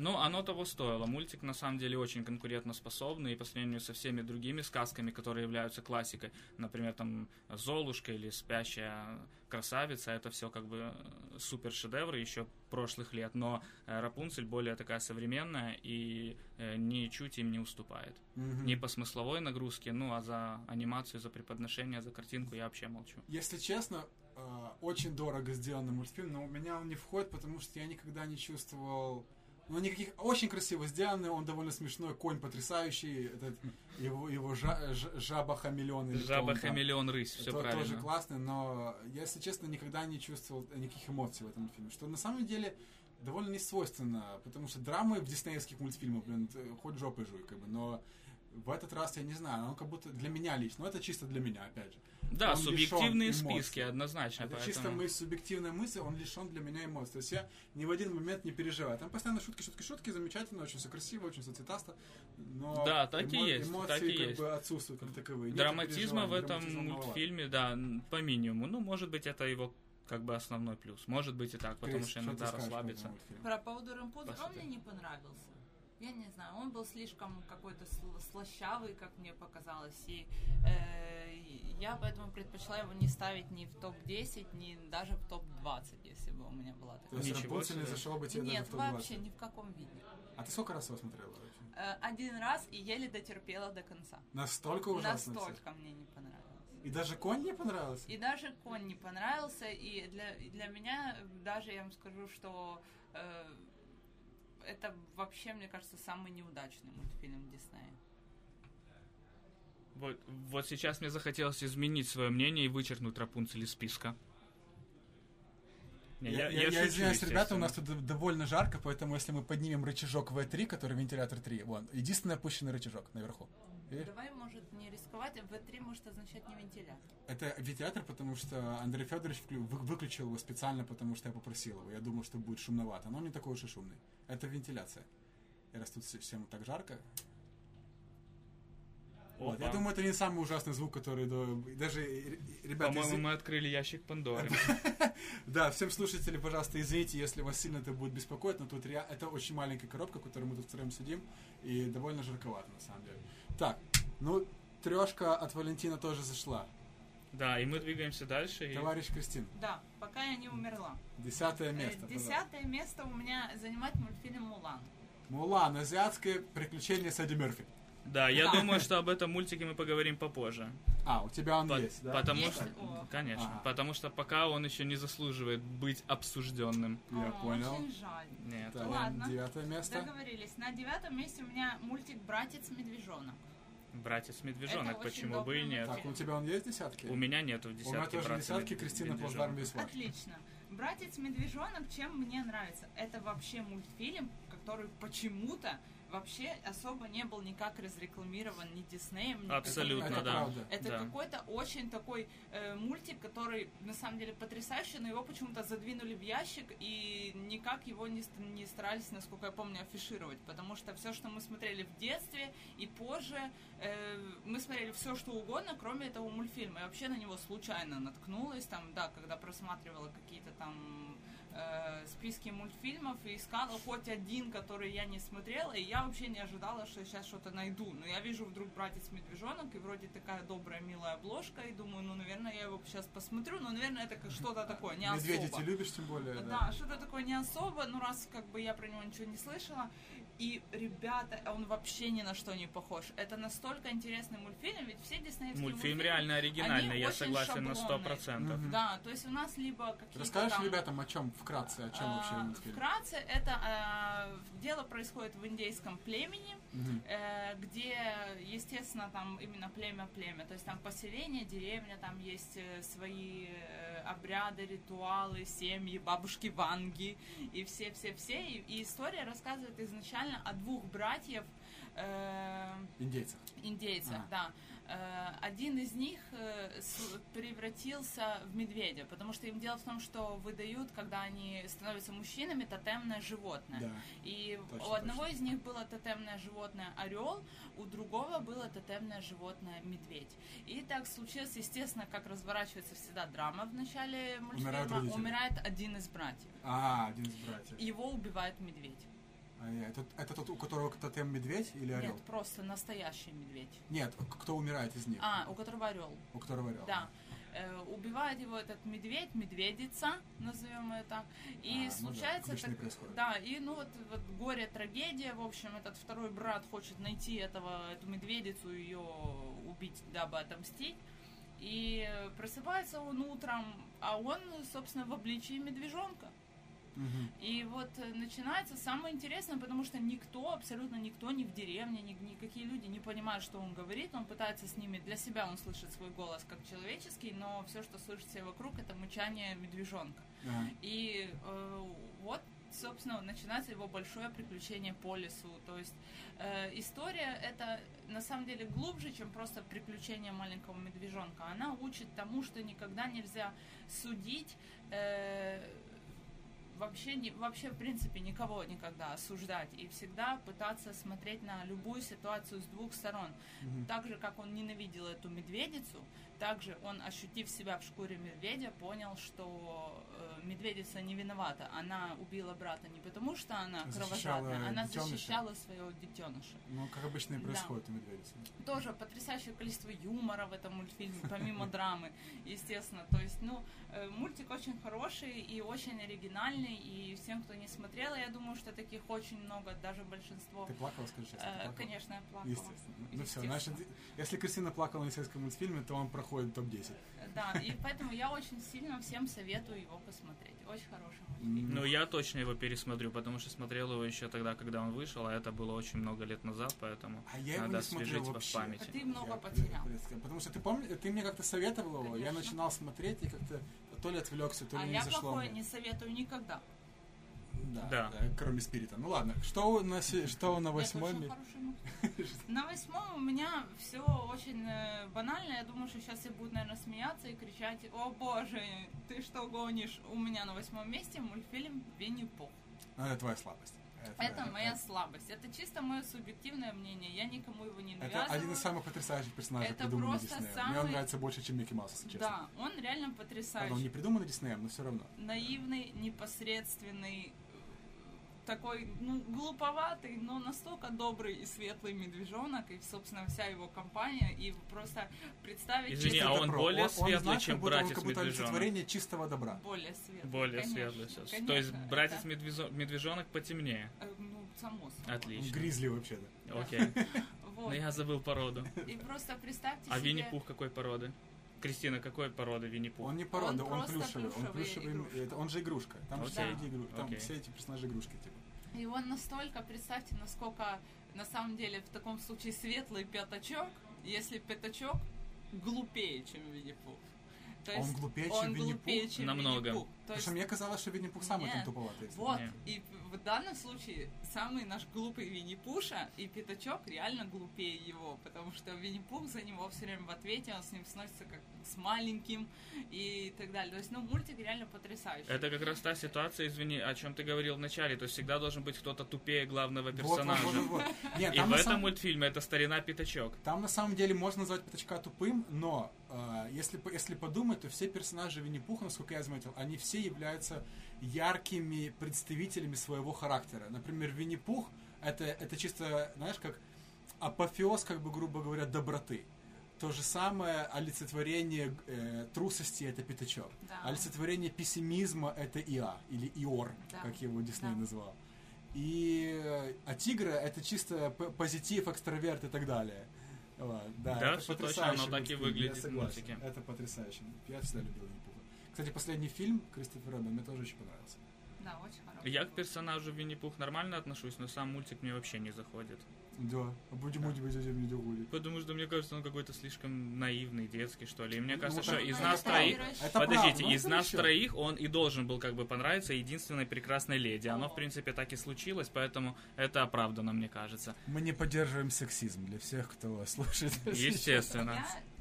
Но оно того стоило. Мультик на самом деле очень конкурентоспособный и по сравнению со всеми другими сказками, которые являются классикой, например, там Золушка или Спящая красавица, это все как бы э, супер шедевры еще прошлых лет, но э, Рапунцель более такая современная и э, ничуть им не уступает. Мгм. Не по смысловой нагрузке, ну а за анимацию, за преподношение, за картинку я вообще молчу. Если честно, очень дорого сделанный мультфильм, но у меня он не входит, потому что я никогда не чувствовал... Ну, никаких... Очень красиво сделанный, он довольно смешной, конь потрясающий, этот, его, его жа- ж- жаба-хамелеон. или кто он Жаба, хамелеон, рысь, все То- правильно. Тоже классный, но я, если честно, никогда не чувствовал никаких эмоций в этом фильме. Что на самом деле довольно не свойственно, потому что драмы в диснеевских мультфильмах, блин, хоть жопой жуй, как бы, но в этот раз я не знаю, он как будто для меня лично, но это чисто для меня, опять же. Да, Он субъективные списки, однозначно. Это поэтому... чисто мои субъективные мысли, он лишен для меня эмоций. То есть я ни в один момент не переживаю. Там постоянно шутки, шутки, шутки, замечательно, очень все красиво, очень все цветасто. Но Да, так и есть, эмоции так и как есть. бы отсутствуют как таковые. Драматизма в этом драматизма мультфильме, да, по минимуму. Ну, может быть, это его как бы основной плюс. Может быть и так, потому Крис, что иногда по расслабиться. Про поводу Рэмпудра он мне не понравился. Я не знаю, он был слишком какой-то сл- слащавый, как мне показалось. И э, я поэтому предпочла его не ставить ни в топ-10, ни даже в топ-20, если бы у меня была То такая. есть Ничего Рапунцель не зашел бы тебе Нет, даже в топ-20? вообще ни в каком виде. А ты сколько раз его смотрела вообще? Э, один раз и еле дотерпела до конца. Настолько ужасно? Настолько мне не понравилось. И даже конь не понравился? И даже конь не понравился, и для, для меня даже я вам скажу, что э, это вообще, мне кажется, самый неудачный мультфильм Диснея. Вот, вот сейчас мне захотелось изменить свое мнение и вычеркнуть Рапунцель из списка. Не, Я, я, я- я я извиняюсь, ребята, у нас тут довольно жарко, поэтому если мы поднимем рычажок V3, который вентилятор 3, вон, единственный опущенный рычажок наверху. Видишь? Давай, может, не рисковать. В3 может означать не вентилятор. Это вентилятор, потому что Андрей Федорович выключил его специально, потому что я попросил его. Я думал, что будет шумновато, но он не такой уж и шумный. Это вентиляция. И раз тут все- всем так жарко. Вот, я Опа. думаю, это не самый ужасный звук, который до- даже ребята. По-моему, изв- мы открыли ящик Пандоры. Да, всем слушателям, пожалуйста, извините, если вас сильно это будет беспокоить, но тут rea- это очень маленькая коробка, в которой мы тут втроем сидим, и довольно жарковато, на самом деле. Так, ну, трешка от Валентина тоже зашла. Да, и мы двигаемся дальше. и- Товарищ Кристин, Да, пока я не умерла. десятое Э, место. Десятое место у меня занимает мультфильм «Мулан». Мулан, азиатское приключение Сэдди Мерфи. Да, я Да. думаю, что об этом мультике мы поговорим попозже. А, у тебя он По- есть, да? Потому Есть? что, О. конечно, Ага. потому что пока он еще не заслуживает быть обсужденным. Я О, понял. Очень жаль. Нет. Так, Ладно. девятое место. Договорились. На девятом месте у меня мультик «Братец-медвежонок». Братец медвежонок, Это почему бы и нет? Так, у тебя он есть в десятке? У меня нету в У меня тоже десятки, Кристина. Плацдарм весь ваш. Отлично. Братец-медвежонок, чем мне нравится? Это вообще мультфильм, который почему-то вообще особо не был никак разрекламирован ни Диснеем, ни Абсолютно, Это да. правда. Это Да. какой-то очень такой э, мультик, который на самом деле потрясающий, но его почему-то задвинули в ящик и никак его не, не старались, насколько я помню, афишировать, потому что все, что мы смотрели в детстве и позже, э, мы смотрели все, что угодно, кроме этого мультфильма. Я вообще на него случайно наткнулась, там, да, когда просматривала какие-то там э, списки мультфильмов и искала хоть один, который я не смотрела, и я вообще не ожидала, что я сейчас что-то найду. Но я вижу вдруг «Братец Медвежонок», и вроде такая добрая, милая обложка, и думаю, ну, наверное, я его сейчас посмотрю, но, наверное, это как что-то такое, не Медведя особо. ты любишь, тем более, да. Да, что-то такое не особо, ну раз как бы я про него ничего не слышала. И, ребята, он вообще ни на что не похож. Это настолько интересный мультфильм, ведь все диснеевские Мультфильм мультфильмы, реально оригинальный, они я очень согласен на сто шаблонные. процентов. Мгм. Да, то есть у нас либо какие-то Расскажешь там... ребятам о чем, вкратце, о чем вообще а, мультфильм? Вкратце, это а, дело происходит в индейском племени, Э, где, естественно, там именно племя-племя, то есть там поселение, деревня, там есть э, свои э, обряды, ритуалы, семьи, бабушки Ванги и все-все-все. И, и история рассказывает изначально о двух братьев, э, Индейцев. индейцах, Ага. да. Э, Один из них э, превратился в медведя, потому что им дело в том, что выдают, когда они становятся мужчинами, тотемное животное. Да. И Точно, у одного точно. из них было тотемное животное орел, у другого было тотемное животное медведь. И так случилось, естественно, как разворачивается всегда драма в начале мультфильма. родители. Умирает один из братьев. А, один из братьев. Его убивает медведь. А, это, это тот, у которого тотем медведь или орел? Нет, просто настоящий медведь. Нет, кто умирает из них? А, у которого орел. У которого орел. Да. Э, убивает его этот медведь, медведица, назовем ее так. И А, ну да, случается обычно и так- происходит. да, и ну вот, вот горе, трагедия, в общем, этот второй брат хочет найти этого, эту медведицу, ее убить, дабы отомстить. И просыпается он утром, а он, собственно, в обличии медвежонка. И вот э, начинается самое интересное, потому что никто, абсолютно никто, ни в деревне, ни, никакие люди не понимают, что он говорит. Он пытается с ними, для себя он слышит свой голос как человеческий, но все, что слышит все вокруг, это мычание медвежонка. Ага. И э, вот, собственно, начинается его большое приключение по лесу. То есть э, история это на самом деле глубже, чем просто приключение маленького медвежонка. Она учит тому, что никогда нельзя судить. э, вообще, не, вообще, в принципе, никого никогда осуждать и всегда пытаться смотреть на любую ситуацию с двух сторон. Мгм. Так же, как он ненавидел эту медведицу, также он, ощутив себя в шкуре медведя, понял, что э, медведица не виновата. Она убила брата не потому, что она кровожадная, она детеныша. защищала своего детеныша. Ну, как обычно и Да. происходит у медведицы. Тоже потрясающее количество юмора в этом мультфильме, помимо драмы, естественно. То есть, ну, э, мультик очень хороший и очень оригинальный, и всем, кто не смотрел, я думаю, что таких очень много, даже большинство. Ты плакала, скажи честно? Э? Конечно, я плакала. Естественно. Ну все, значит, если Кристина плакала на сельском мультфильме, то он проходит топ-10. Да, и поэтому я очень сильно всем советую его посмотреть. Очень хороший мультфильм. Ну, я точно его пересмотрю, потому что смотрел его еще тогда, когда он вышел, а это было очень много лет назад, поэтому А я его надо освежить в вообще. памяти. А ты много Я потерял. Потому что ты помнишь, ты мне как-то советовал его, я начинал смотреть, и как-то то ли отвлекся, то ли А не я зашло. плохое мне. не советую никогда. Да, Да. да, кроме спирита. Ну ладно, что на, се- что на Это мысль. На восьмом у меня все очень э, банально. Я думаю, что сейчас все будут, наверное, смеяться и кричать, о боже, ты что гонишь? У меня на восьмом месте мультфильм Винни-Пух. Ну, это твоя слабость. Это моя слабость. Это чисто мое субъективное мнение. Я никому его не Это навязываю. один из самых потрясающих персонажей, Это придуманных Диснеем. самый- Мне он нравится больше, чем Микки Маус, если честно. Да, он реально Правда, потрясающий. он не придуманный Диснеем, но все равно. наивный, непосредственный, такой, ну, глуповатый, но настолько добрый и светлый медвежонок, и, собственно, вся его компания, и просто представить Извини, Чистое а он добро. более он, светлый, знаешь, чем как будто, он братец как будто медвежонок? олицетворение чистого добра. более светлый. Более конечно, светлый всё. конечно, То есть братец это, медвежо- медвежонок потемнее. э, Ну, само собой. Отлично. Он гризли вообще-то. Да. Окей. Вот. Но я забыл породу. И просто представьте А себе... Винни-Пух какой породы? Кристина, какой породы Винни-Пух? Он не порода, Он он, плюшевый. Он плюшевый игрушка. это, он же игрушка. Там же все игру- там Окей. все эти персонажи игрушки, типа. И он настолько, представьте, насколько на самом деле в таком случае светлый пятачок, если пятачок глупее, чем Винни-Пух. То Он есть глупее, чем он Винни-Пух? глупее, чем Намного. Винни-Пух. То есть, что мне казалось, что Винни-Пух самый Нет. там туповатый. из вот, Не. и в данном случае самый наш глупый Винни-Пуша и Пятачок реально глупее его, потому что Винни-Пух за него все время в ответе, он с ним сносится как с маленьким и так далее. То есть, ну, мультик реально потрясающий. Это как раз та ситуация, извини, о чем ты говорил в начале. То есть всегда должен быть кто-то тупее главного персонажа. вот, вот, вот. Нет, И в этом самом- мультфильме это старина Пятачок. Там на самом деле можно назвать Пятачка тупым, но э, если, если подумать, то все персонажи Винни-Пуха, насколько я заметил, они все являются яркими представителями своего характера. Например, Винни-Пух это, это чисто, знаешь, как апофеоз, как бы, грубо говоря, доброты. То же самое олицетворение э, трусости это Пятачок. Да. Олицетворение пессимизма это Иа или Иор, Да. как его Дисней Да. назвал. И э, а тигра это чисто позитив, экстраверт и так далее. Вот, да, Да, это всё точно, потрясающий оно так и выглядит я согласен. Это потрясающе. Я всегда любил. Кстати, последний фильм Кристофера Робина мне тоже очень понравился. Да, очень хороший. Я к персонажу Винни-Пух нормально отношусь, но сам мультик мне вообще не заходит. Да, а будем у тебя не доходит. Потому что мне кажется, он какой-то слишком наивный, детский, что ли. И мне Ну, кажется, так- что из Ну, нас это троих... Это Подождите, правда, ну, из нас еще. троих он и должен был как бы понравиться единственной прекрасной леди. Оно, в принципе, так и случилось, поэтому это оправдано, мне кажется. Мы не поддерживаем сексизм для всех, кто слушает. Естественно.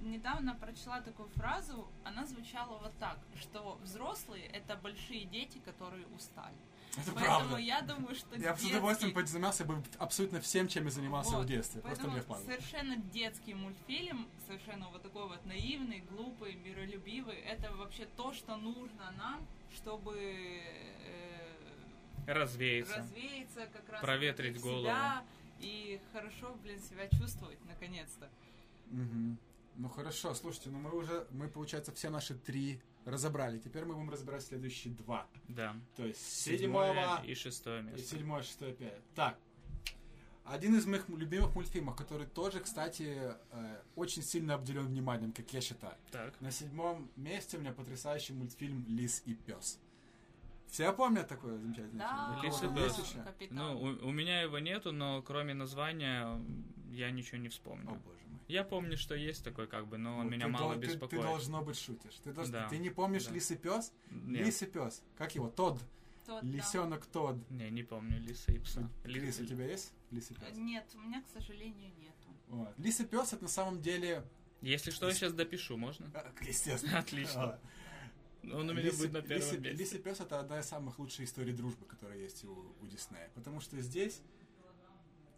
Я недавно прочла такую фразу, она звучала вот так, что взрослые это большие дети, которые устали. Это Поэтому правда. я думаю, что Я бы с детский- удовольствием позанимался бы абсолютно всем, чем я занимался Вот. в детстве. Просто Поэтому мне впадло. совершенно детский мультфильм, совершенно вот такой вот наивный, глупый, миролюбивый. Это вообще то, что нужно нам, чтобы э, Развеется. развеяться как раз Проветрить голову. себя и хорошо, блин, себя чувствовать наконец-то. Мгм. Ну хорошо, слушайте, ну мы уже, мы, получается, все наши три разобрали. Теперь мы будем разбирать следующие два. Да. То есть Седьмое седьмого и шестое и место. седьмое, шестое, пятое. Так. Один из моих любимых мультфильмов, который тоже, кстати, э, очень сильно обделен вниманием, как я считаю. Так. На седьмом месте у меня потрясающий мультфильм «Лис и пес». Все помнят такое замечательное Да, фильм? «Лис и пес». Ну, у, у меня его нету, но кроме названия я ничего не О, вспомню. боже мой. Я помню, что есть такой, как бы, но он Ну, меня ты мало дол- ты- Ты, беспокоит. должно быть шутишь. Ты, должен- Да. ты не помнишь Да. «Лис и пес»? Нет. «Лис и пес». Как его? Тодд. Тот, да. Лисенок Тодд. Не, не помню, Лиса и пса. Ли- Лис, у тебя есть? Лис и пес. Нет, у меня, к сожалению, нету. Вот. Лис и пес это на самом деле... Если что, я сейчас допишу, можно? э, Естественно. Отлично. А, Он у меня Лис и- будет на Лис первом и- месте. Лис и пес это одна из самых лучших историй дружбы, которая есть у, у Диснея. Потому что здесь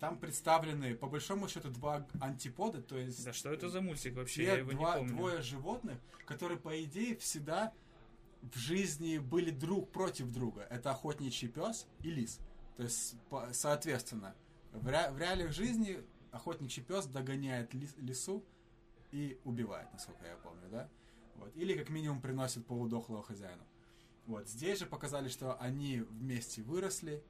там представлены, по большому счету, два антипода, то есть... Да что это за мультик вообще? Я его два, не помню. двое животных, которые, по идее, всегда в жизни были друг против друга. Это охотничий пес и лис. То есть, по- соответственно, в, ре- в реалиях жизни охотничий пес догоняет лис- лису и убивает, насколько я помню, да? Вот. Или как минимум приносит полудохлого хозяину. Вот. Здесь же показали, что они вместе выросли,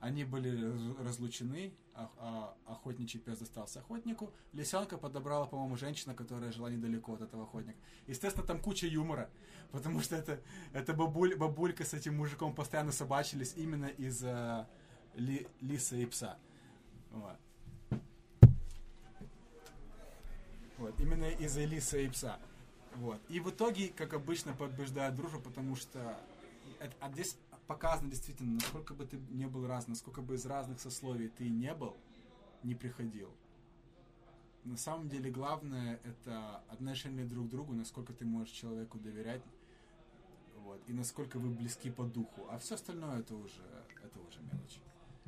они были раз- разлучены, а- а охотничий пес достался охотнику, лисенка подобрала, по-моему, женщина, которая жила недалеко от этого охотника. Естественно, там куча юмора, потому что это, это бабуль, бабулька с этим мужиком постоянно собачились именно из-за ли- лиса и пса. Вот. Вот, именно из-за лиса и пса. Вот. И в итоге, как обычно, побеждает дружба, потому что это, а здесь показано действительно, насколько бы ты не был раз, насколько бы из разных сословий ты не был, не приходил. На самом деле главное это отношение друг к другу, насколько ты можешь человеку доверять, вот, и насколько вы близки по духу. А все остальное это уже, это уже мелочь.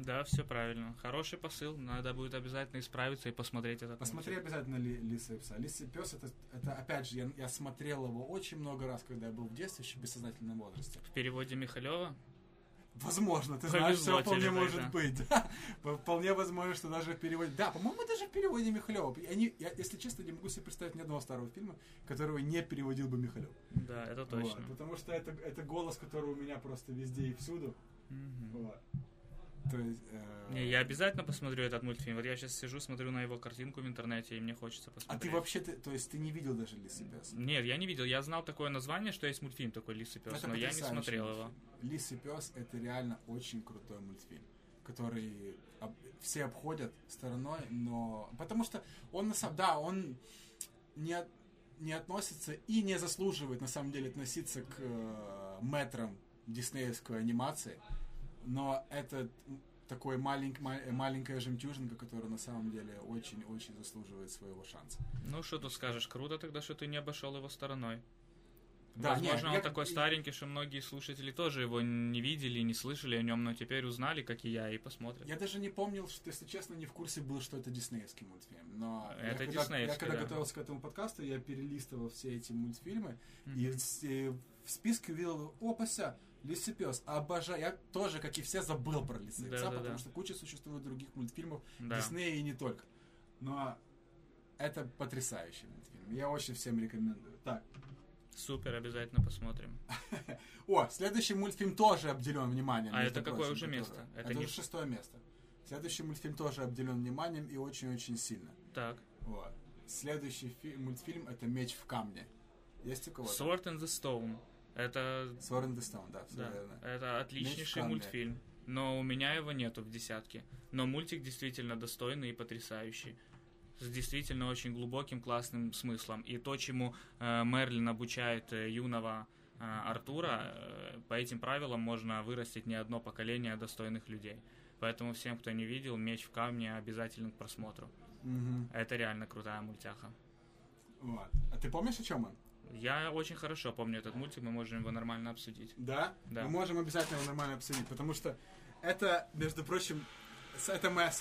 Да, все правильно. Хороший посыл. Надо будет обязательно исправиться и посмотреть этот Посмотри мультик. обязательно ли, Лиса и пса. Лиса и пес это, это опять же, я, я смотрел его очень много раз, когда я был в детстве, еще в бессознательном возрасте. В переводе Михалева? Возможно, ты знаешь, все вполне может быть. Да. Вполне возможно, что даже в переводе... Да, по-моему, даже в переводе Михалева. Они, я, если честно, не могу себе представить ни одного старого фильма, которого не переводил бы Михалев. Да, это точно. Вот, потому что это, это голос, который у меня просто везде и всюду. Мгм. Вот. То есть... э, Не, я обязательно посмотрю этот мультфильм. Вот я сейчас сижу, смотрю на его картинку в интернете, и мне хочется А посмотреть. ты вообще, ты, то есть ты не видел даже Лис и пес? Нет, я не видел. Я знал такое название, что есть мультфильм такой «Лис и пес», Это но я не смотрел его. мультфильм. Лис и пес это реально очень крутой мультфильм, который об- все обходят стороной, но потому что он на самом да он не от- не относится и не заслуживает на самом деле относиться к э, метрам диснеевской анимации, но это такой маленький, маленькая жемчужинка, которая на самом деле очень-очень заслуживает своего шанса. Ну, что тут скажешь, круто тогда, что ты не обошел его стороной. Да, Возможно, не, он я- такой старенький, что многие слушатели тоже его не видели, не слышали о нем, но теперь узнали, как и я, и посмотрят. Я даже не помнил, что, если честно, не в курсе был, что это диснеевский мультфильм. Но я Это когда, диснеевский, я когда да. готовился к этому подкасту, я перелистывал все эти мультфильмы, Мгм. и, и в списке увидел, опася, Лисипес, обожаю. Я тоже, как и все, забыл про Лисипеса, Да-да-да. потому что куча существует других мультфильмов Да. Диснея и не только. Но это потрясающий мультфильм. Я очень всем рекомендую. Так. Супер, обязательно посмотрим. О, следующий мультфильм тоже обделен вниманием. А это какое прочим, уже место? Это, Это не- уже шестое место. Следующий мультфильм тоже обделен вниманием и очень-очень сильно. Так. Вот. Следующий фи- мультфильм это Меч в камне. Есть у кого-то? Sword in the Stone. Это, Sword the Stone, да, все да, верно. это отличнейший мультфильм. Но у меня его нету в десятке. Но мультик действительно достойный и потрясающий. С действительно очень глубоким, классным смыслом. И то, чему э, Мерлин обучает э, юного э, Артура, э, по этим правилам можно вырастить не одно поколение достойных людей. Поэтому всем, кто не видел, «Меч в камне» обязателен к просмотру. Мгм. Это реально крутая мультяха. Вот. А ты помнишь, о чем он? Я очень хорошо помню этот мультик, мы можем его нормально обсудить. Да? Да. Мы можем обязательно его нормально обсудить, потому что это, между прочим, это моя,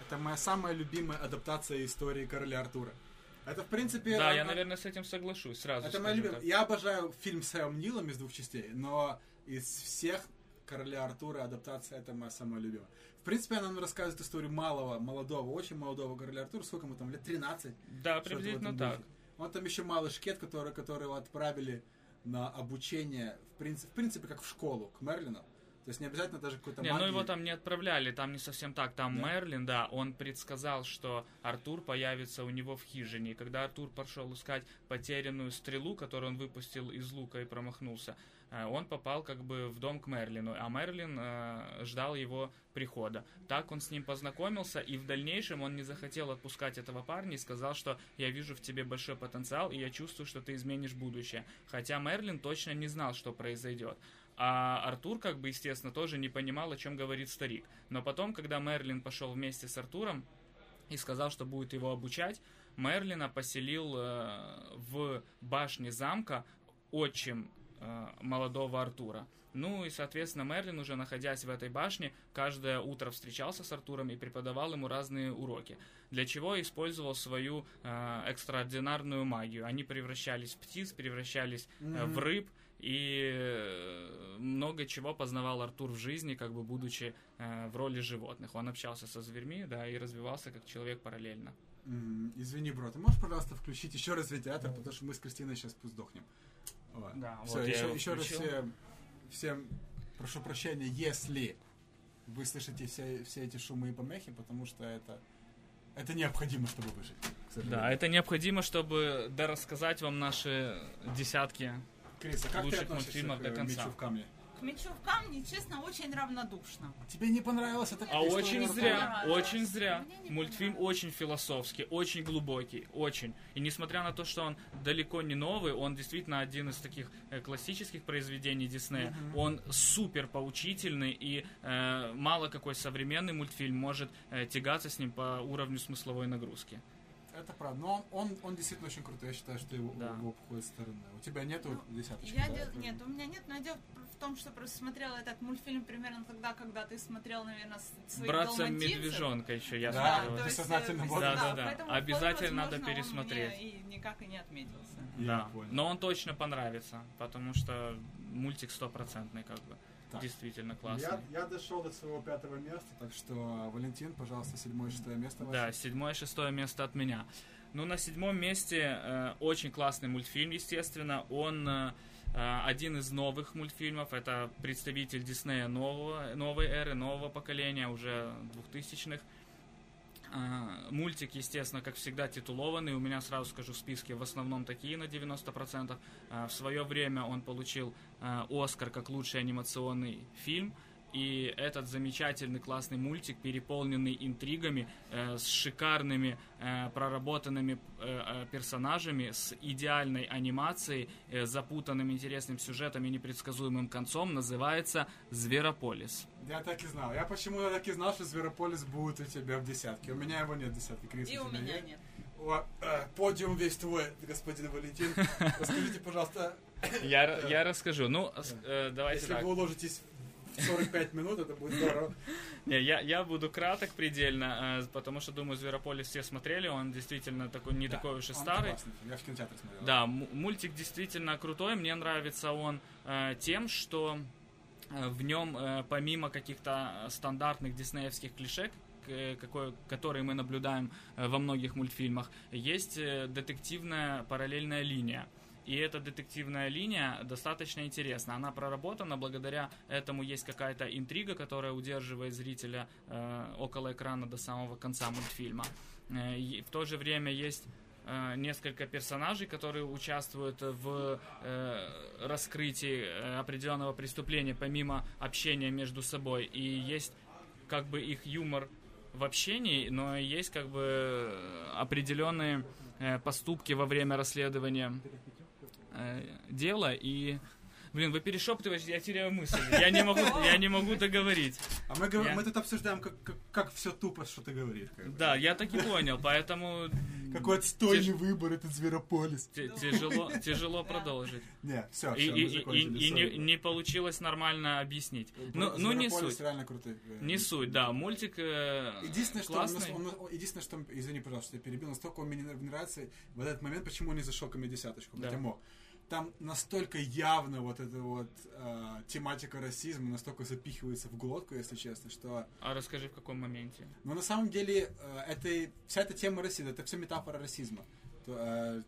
это моя самая любимая адаптация истории короля Артура. Это, в принципе... Да, она- я, наверное, с этим соглашусь сразу. Это моя любимая. Я обожаю фильм с Сэмом Нилом из двух частей, но из всех короля Артура адаптация это моя самая любимая. В принципе, она нам рассказывает историю малого, молодого, очень молодого короля Артура. Сколько ему там, лет 13? Да, приблизительно так. духе. Он там еще малый шкет, который, которого отправили на обучение, в принципе, в принципе, как в школу, к Мерлину. То есть не обязательно даже какой-то Не, ну магии. его там не отправляли, там не совсем так. Там Да? Мерлин, да, он предсказал, что Артур появится у него в хижине. И когда Артур пошел искать потерянную стрелу, которую он выпустил из лука и промахнулся, он попал как бы в дом к Мерлину, а Мерлин э, ждал его прихода. Так он с ним познакомился, и в дальнейшем он не захотел отпускать этого парня и сказал, что я вижу в тебе большой потенциал, и я чувствую, что ты изменишь будущее. Хотя Мерлин точно не знал, что произойдет. А Артур, как бы, естественно, тоже не понимал, о чем говорит старик. Но потом, когда Мерлин пошел вместе с Артуром и сказал, что будет его обучать, Мерлина поселил э, в башне замка отчим э, молодого Артура. Ну и, соответственно, Мерлин, уже находясь в этой башне, каждое утро встречался с Артуром и преподавал ему разные уроки. Для чего использовал свою э, экстраординарную магию. Они превращались в птиц, превращались э, Мгм. в рыб, и э, много чего познавал Артур в жизни, как бы будучи э, в роли животных. Он общался со зверьми, да, и развивался как человек параллельно. М, Извини, бро, ты можешь, пожалуйста, включить еще раз вентилятор, потому что мы с Кристиной сейчас сдохнем. Вот. Да, Все, вот еще, еще раз включил. всем, прошу прощения, если вы слышите все, все эти шумы и помехи, потому что это, это необходимо, чтобы выжить. Да, это необходимо, чтобы дорассказать вам наши десятки. Крис, а как ты лучших относишься мультфильмов к до конца. «Мечу в камне»? К мечу в камне, честно, очень равнодушна. Тебе не понравилось это? А очень зря, очень зря. Мультфильм очень философский, очень глубокий, очень. И несмотря на то, что он далеко не новый, он действительно один из таких э, классических произведений Диснея. Он супер поучительный, и э, мало какой современный мультфильм может э, тягаться с ним по уровню смысловой нагрузки. Это правда. Но он, он, он действительно очень крутой. Я считаю, что его, Да. его обходит стороной. У тебя нету Ну, десяточки? Я да? де- Это- Нет, у меня нет, но дело в том, что просто смотрела этот мультфильм примерно тогда, когда ты смотрел, наверное, с- своих Братца медвежонка еще я Да, смотрел. то то есть сознательно э. Да, да, да. поэтому Обязательно надо возможно, он пересмотреть. мне и никак и не отметился. Я Да, понял. но он точно понравится, потому что мультик стопроцентный как бы. Так. Действительно классный. Я, я дошел до своего пятого места, так что, Валентин, пожалуйста, седьмое, шестое место ваше. Да, седьмое, шестое место от меня. Ну, на седьмом месте э, очень классный мультфильм, естественно. Он э, э, один из новых мультфильмов. Это представитель Диснея нового, новой эры, нового поколения, уже двухтысячных. Э, Мультик, естественно, как всегда, титулованный. У меня, сразу скажу, в списке в основном такие на 90%. Э, В свое время он получил э, Оскар как лучший анимационный фильм. И этот замечательный классный мультик, переполненный интригами, э, с шикарными э, проработанными э, э, персонажами, с идеальной анимацией, э, запутанным интересным сюжетом и непредсказуемым концом, называется «Зверополис». Я так и знал. Я почему-то так и знал, что Зверополис будет у тебя в десятке. У меня его нет в десятке. Крис, И у меня есть? нет. О, э, подиум весь твой, господин Валентин. Расскажите, пожалуйста, Я, я расскажу. Ну, с- э, давайте если так. вы уложитесь в 45 минут, это будет здорово. Не, я, я буду краток предельно, э, потому что, думаю, «Зверополис» все смотрели, он действительно такой, не Да, такой уж и он старый. классный Я в кинотеатре смотрел. Да, мультик действительно крутой. Мне нравится он э, тем, что э, в нем, помимо каких-то стандартных диснеевских клише, к- э, какой, которые мы наблюдаем э, во многих мультфильмах, есть э, детективная параллельная линия. И эта детективная линия достаточно интересна. Она проработана, благодаря этому есть какая-то интрига, которая удерживает зрителя э, около экрана до самого конца мультфильма. Э, в то же время есть э, несколько персонажей, которые участвуют в э, раскрытии э, определенного преступления, помимо общения между собой. И есть как бы их юмор в общении, но есть как бы определенные э, поступки во время расследования э, дела и Блин, вы перешептываешь, я теряю мысль. Я не могу, я не могу договорить. А мы, Я- мы тут обсуждаем, как, как, как все тупо, что ты говоришь. как бы. Да, я так и понял, поэтому Какой отстойный Тяж- выбор этот Зверополис. ти- тяжело, тяжело продолжить. Не, все, И, все, и- и- и не, не получилось нормально объяснить. Ну, ну не суть. реально крутой. э, Не суть, да. Мультик э, Единственное, что, он классный. он- единственное, что, извини, пожалуйста, я перебил, настолько он мне не нравится в этот момент, почему он не зашел ко мне десяточку, хотя мог. Там настолько явно вот эта вот э, тематика расизма настолько запихивается в глотку, если честно, что... А расскажи, в каком моменте? Но на самом деле э, это, вся эта тема расизма, это все метафора расизма. То, э,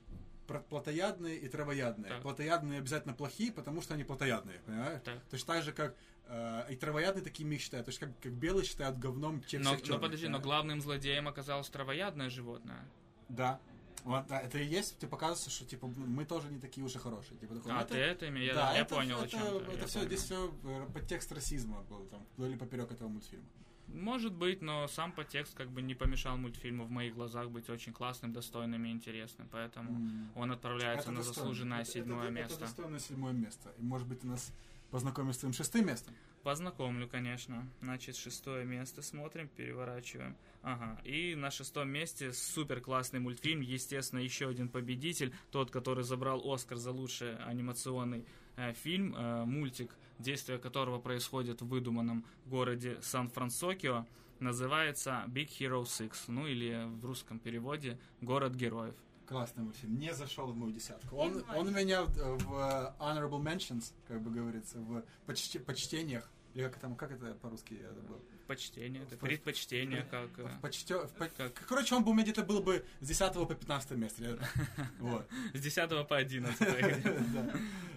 плотоядные и травоядные. Так. Плотоядные обязательно плохие, потому что они плотоядные, понимаешь? Так. Точно так же, как э, и травоядные такими их считают. То есть как, как белые считают говном, чем Но, всех но черных, подожди, но понимаешь? главным злодеем оказалось травоядное животное. Да. Вот, да, это и есть, тебе показывается, что типа мы тоже не такие уж и хорошие. Типа, такой, А, ну, ты это имеешь? Да, я это, понял, это, о чем. Это я все, понял. здесь все подтекст расизма был там, вдоль и поперек этого мультфильма. Может быть, но сам подтекст как бы не помешал мультфильму в моих глазах быть очень классным, достойным и интересным. Поэтому М. он отправляется Это на достойно. заслуженное Это- седьмое это, место. Это достойное седьмое место. И может быть ты нас познакомишь с твоим шестым местом. Познакомлю, конечно. Значит, шестое место смотрим, переворачиваем. Ага. И на шестом месте супер классный мультфильм. Естественно, еще один победитель. Тот, который забрал Оскар за лучший анимационный э, фильм. Э, мультик, действие которого происходит в выдуманном городе Сан-Франсокио. Называется Big Hero 6. Ну или в русском переводе Город героев. Классный мультфильм. Не зашел в мою десятку. Он, он у меня в, в э, honorable mentions, как бы говорится, в почте- почтениях. Или как там, как это по-русски я забыл? Почтение, это В- предпочтение, как... э, В почте- в Как? Короче, он бы у меня где-то был бы с 10 по 15 место. Вот. С 10 по 11. Да,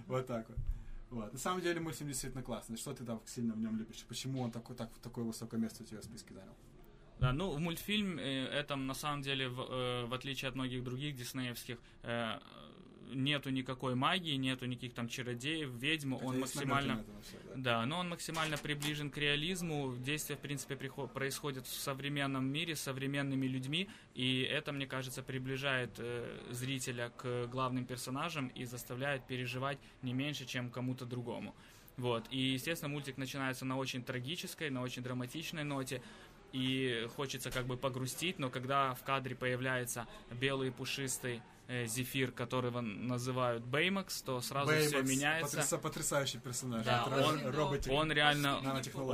Вот так вот. Вот. На самом деле мультфильм действительно классный. Что ты там сильно в нем любишь? Почему он такой, так, такое высокое место у тебя в списке занял? Да, ну, в мультфильм э, этом, на самом деле, в, э, в отличие от многих других диснеевских, э, нету никакой магии, нету никаких там чародеев, ведьм, Хотя он максимально... всё, да. Да, но он максимально приближен к реализму. Действие, в принципе, прихо- происходит в современном мире с современными людьми, и это, мне кажется, приближает э, зрителя к главным персонажам и заставляет переживать не меньше, чем кому-то другому. Вот. И, естественно, мультик начинается на очень трагической, на очень драматичной ноте. И хочется как бы погрустить, но когда в кадре появляется белый пушистый э, зефир, которого называют Беймакс, то сразу все Бэймакс, меняется. потряса- потрясающий персонаж. Да, он- ро- роботик. Он реально,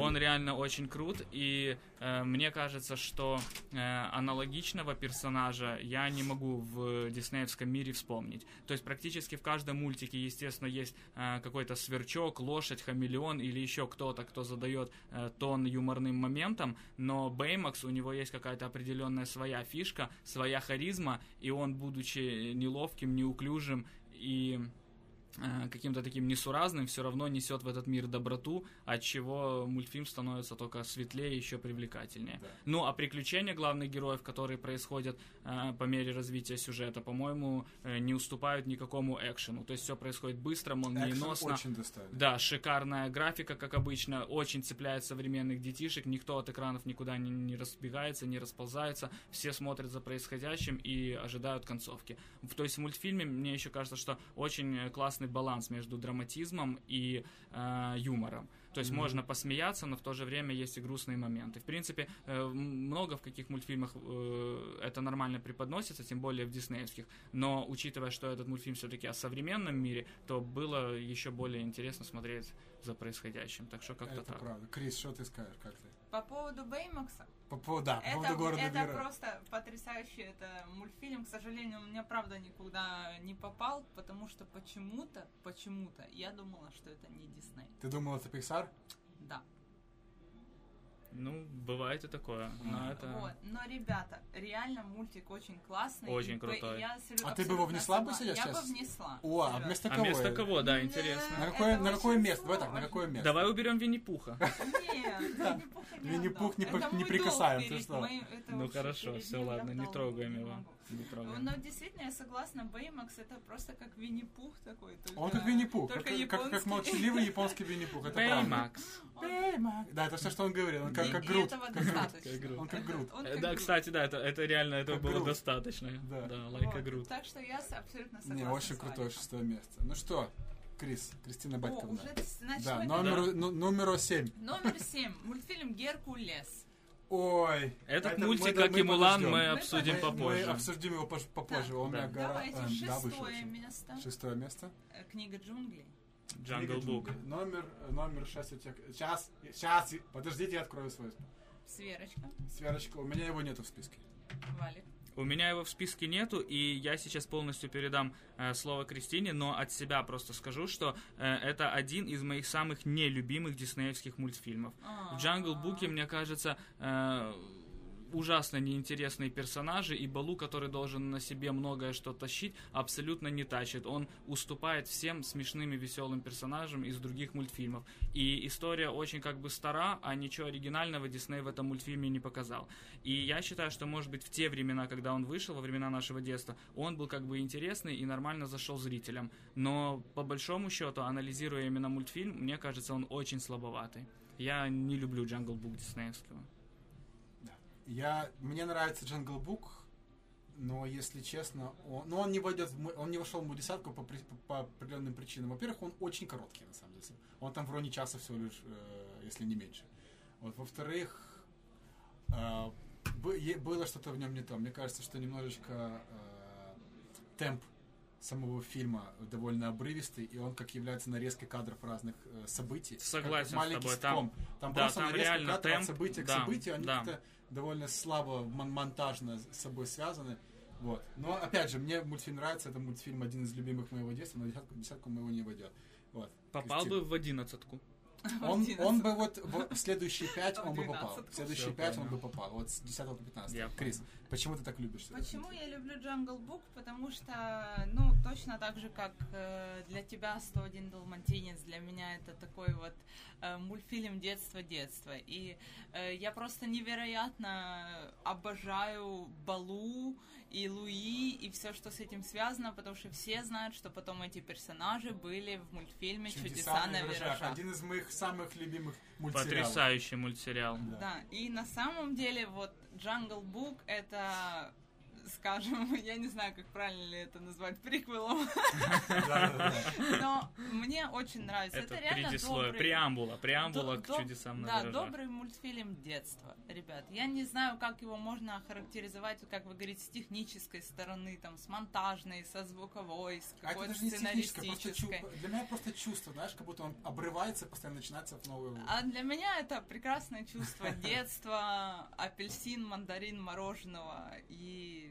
он реально очень крут, и мне кажется, что э, аналогичного персонажа я не могу в диснеевском мире вспомнить. То есть практически в каждом мультике, естественно, есть э, какой-то сверчок, лошадь, хамелеон или еще кто-то, кто задает э, тон юморным моментам, но Беймакс, у него есть какая-то определенная своя фишка, своя харизма, и он, будучи неловким, неуклюжим и э, каким-то таким несуразным, все равно несет в этот мир доброту, от чего мультфильм становится только светлее и еще привлекательнее. Да. Ну, а приключения главных героев, которые происходят э, по мере развития сюжета, по-моему, э, не уступают никакому экшену. То есть все происходит быстро, Экшен молниеносно. очень достойный. Да, шикарная графика, как обычно, очень цепляет современных детишек, никто от экранов никуда не, не разбегается, не расползается, все смотрят за происходящим и ожидают концовки. То есть в мультфильме мне еще кажется, что очень э, классный баланс между драматизмом и э, юмором. То есть Мгм. можно посмеяться, но в то же время есть и грустные моменты. В принципе, э, много в каких мультфильмах э, это нормально преподносится, тем более в диснеевских. Но учитывая, что этот мультфильм все-таки о современном мире, то было еще более интересно смотреть за происходящим. Так что как-то Это так. правда. Крис, что ты скажешь? Как ты? По поводу Беймакса, По поводу, да, по это, поводу города это мира. просто потрясающий это мультфильм. К сожалению, у меня правда никуда не попал, потому что почему-то, почему-то я думала, что это не Дисней. Ты думал, это Pixar? Ну, бывает и такое. Но это... Вот. Но, ребята, реально мультик очень классный. Очень крутой. я А ты бы его внесла бы сейчас? Я бы внесла. О, а вместо А кого? вместо кого, да, интересно. На какое, на какое место? Давай так, на какое место? Давай уберем Винни-Пуха. Нет, Винни-Пуха не Винни-Пух не прикасаем, ты что? Ну хорошо, все, ладно, не трогаем его. могу. Не трогаем. Но действительно, я согласна, Бэймакс это просто как Винни-Пух такой. Он как Винни-Пух, как, молчаливый японский Винни-Пух, это правда. Бэймакс. Он- Да, это все, что он говорил, он как, и- как и Грут. этого Как Грут. достаточно. Он как Грут. Он как Да, Грут. кстати, да, это, это реально, этого Как было Грут. достаточно. Да. Да, лайка Вот. Грут. Так что я абсолютно согласна. Не, очень с крутое вами. шестое место. Ну что, Крис, Кристина О, Батьковна. уже с- Да, номер, ну, номер семь. Номер семь. Мультфильм Геркулес. Ой. Этот это мультик, мы- как мы и Мулан, подождем. мы обсудим Мы- попозже. Мы обсудим его попозже. Он у меня да. гора- Давайте да, шестое еще. место. Шестое место. Э, Книга джунглей. Book. джунглей. Номер, номер шесть у тебя. Сейчас, сейчас, подождите, я открою свой. Сверочка. Сверочка, у меня его нету в списке. Валик. У меня его в списке нету, и я сейчас полностью передам э, слово Кристине, но от себя просто скажу, что э, это один из моих самых нелюбимых диснеевских мультфильмов. В Джангл Буке, мне кажется, э, ужасно неинтересные персонажи, и Балу, который должен на себе многое что тащить, абсолютно не тащит. Он уступает всем смешным и веселым персонажам из других мультфильмов. И история очень как бы стара, а ничего оригинального Дисней в этом мультфильме не показал. И я считаю, что, может быть, в те времена, когда он вышел, во времена нашего детства, он был как бы интересный и нормально зашел зрителям. Но по большому счету, анализируя именно мультфильм, мне кажется, он очень слабоватый. Я не люблю Джангл Бук диснеевского. Я, мне нравится Jungle Book, но если честно, он, но он не войдет, он не вошел в мою десятку по, при- по определенным причинам. Во-первых, он очень короткий на самом деле. Он там в районе часа всего лишь, э, если не меньше. Вот, во-вторых, э, было что-то в нем не то. Мне кажется, что немножечко э, темп самого фильма довольно обрывистый, и он как является нарезкой кадров разных э, событий. Согласен как маленький с тобой, там- ситком. Там да, просто там нарезка реально кадров от темп, события к да, событию, они да. как-то довольно слабо мон- монтажно с собой связаны. Вот. Но опять же, мне мультфильм нравится, это мультфильм один из любимых моего детства, но десятку, десятку моего не войдет. Вот. Попал Кристина. бы в одиннадцатку. Он, он бы вот в следующие пять он бы попал. В следующие пять он бы попал. Вот с 10 по 15. Я Крис, Почему ты так любишь? Почему я люблю Jungle Book? Потому что, ну, точно так же, как э, для тебя 101 Далматинец, для меня это такой вот э, мультфильм детства-детства. И э, я просто невероятно обожаю Балу и Луи и все, что с этим связано, потому что все знают, что потом эти персонажи были в мультфильме «Чудеса на виражах». Один из моих самых любимых Потрясающий мультсериал. Да. Да, и на самом деле вот Jungle Book это, скажем, я не знаю, как правильно ли это назвать приквелом, но мне очень нравится. Это, реально добрый, преамбула, преамбула к чудесам да, добрый мультфильм детства, ребят. Я не знаю, как его можно охарактеризовать, как вы говорите, с технической стороны, там, с монтажной, со звуковой, с А какой-то сценаристической. для меня просто чувство, знаешь, как будто он обрывается, и постоянно начинается в новую... А для меня это прекрасное чувство детства, апельсин, мандарин, мороженого и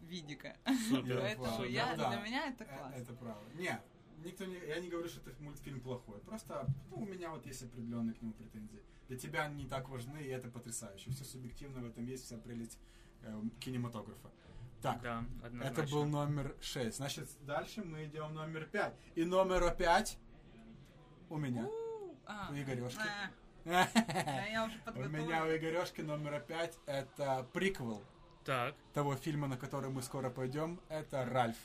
видика. Супер. Поэтому я, для меня это классно. Это правда. Нет, никто не, я не говорю, что это мультфильм плохой. Просто ну, у меня вот есть определенные к нему претензии. Для тебя они не так важны, и это потрясающе. Все субъективно в этом есть, вся прелесть э, кинематографа. Так, Да, это был номер 6. Значит, дальше мы идем номер 5. И номер 5 у меня. У, а, У Игорёшки. а, У да, я уже меня у. Игорешки номер 5 это приквел Так, того фильма, на который мы скоро пойдем. Это Ральф.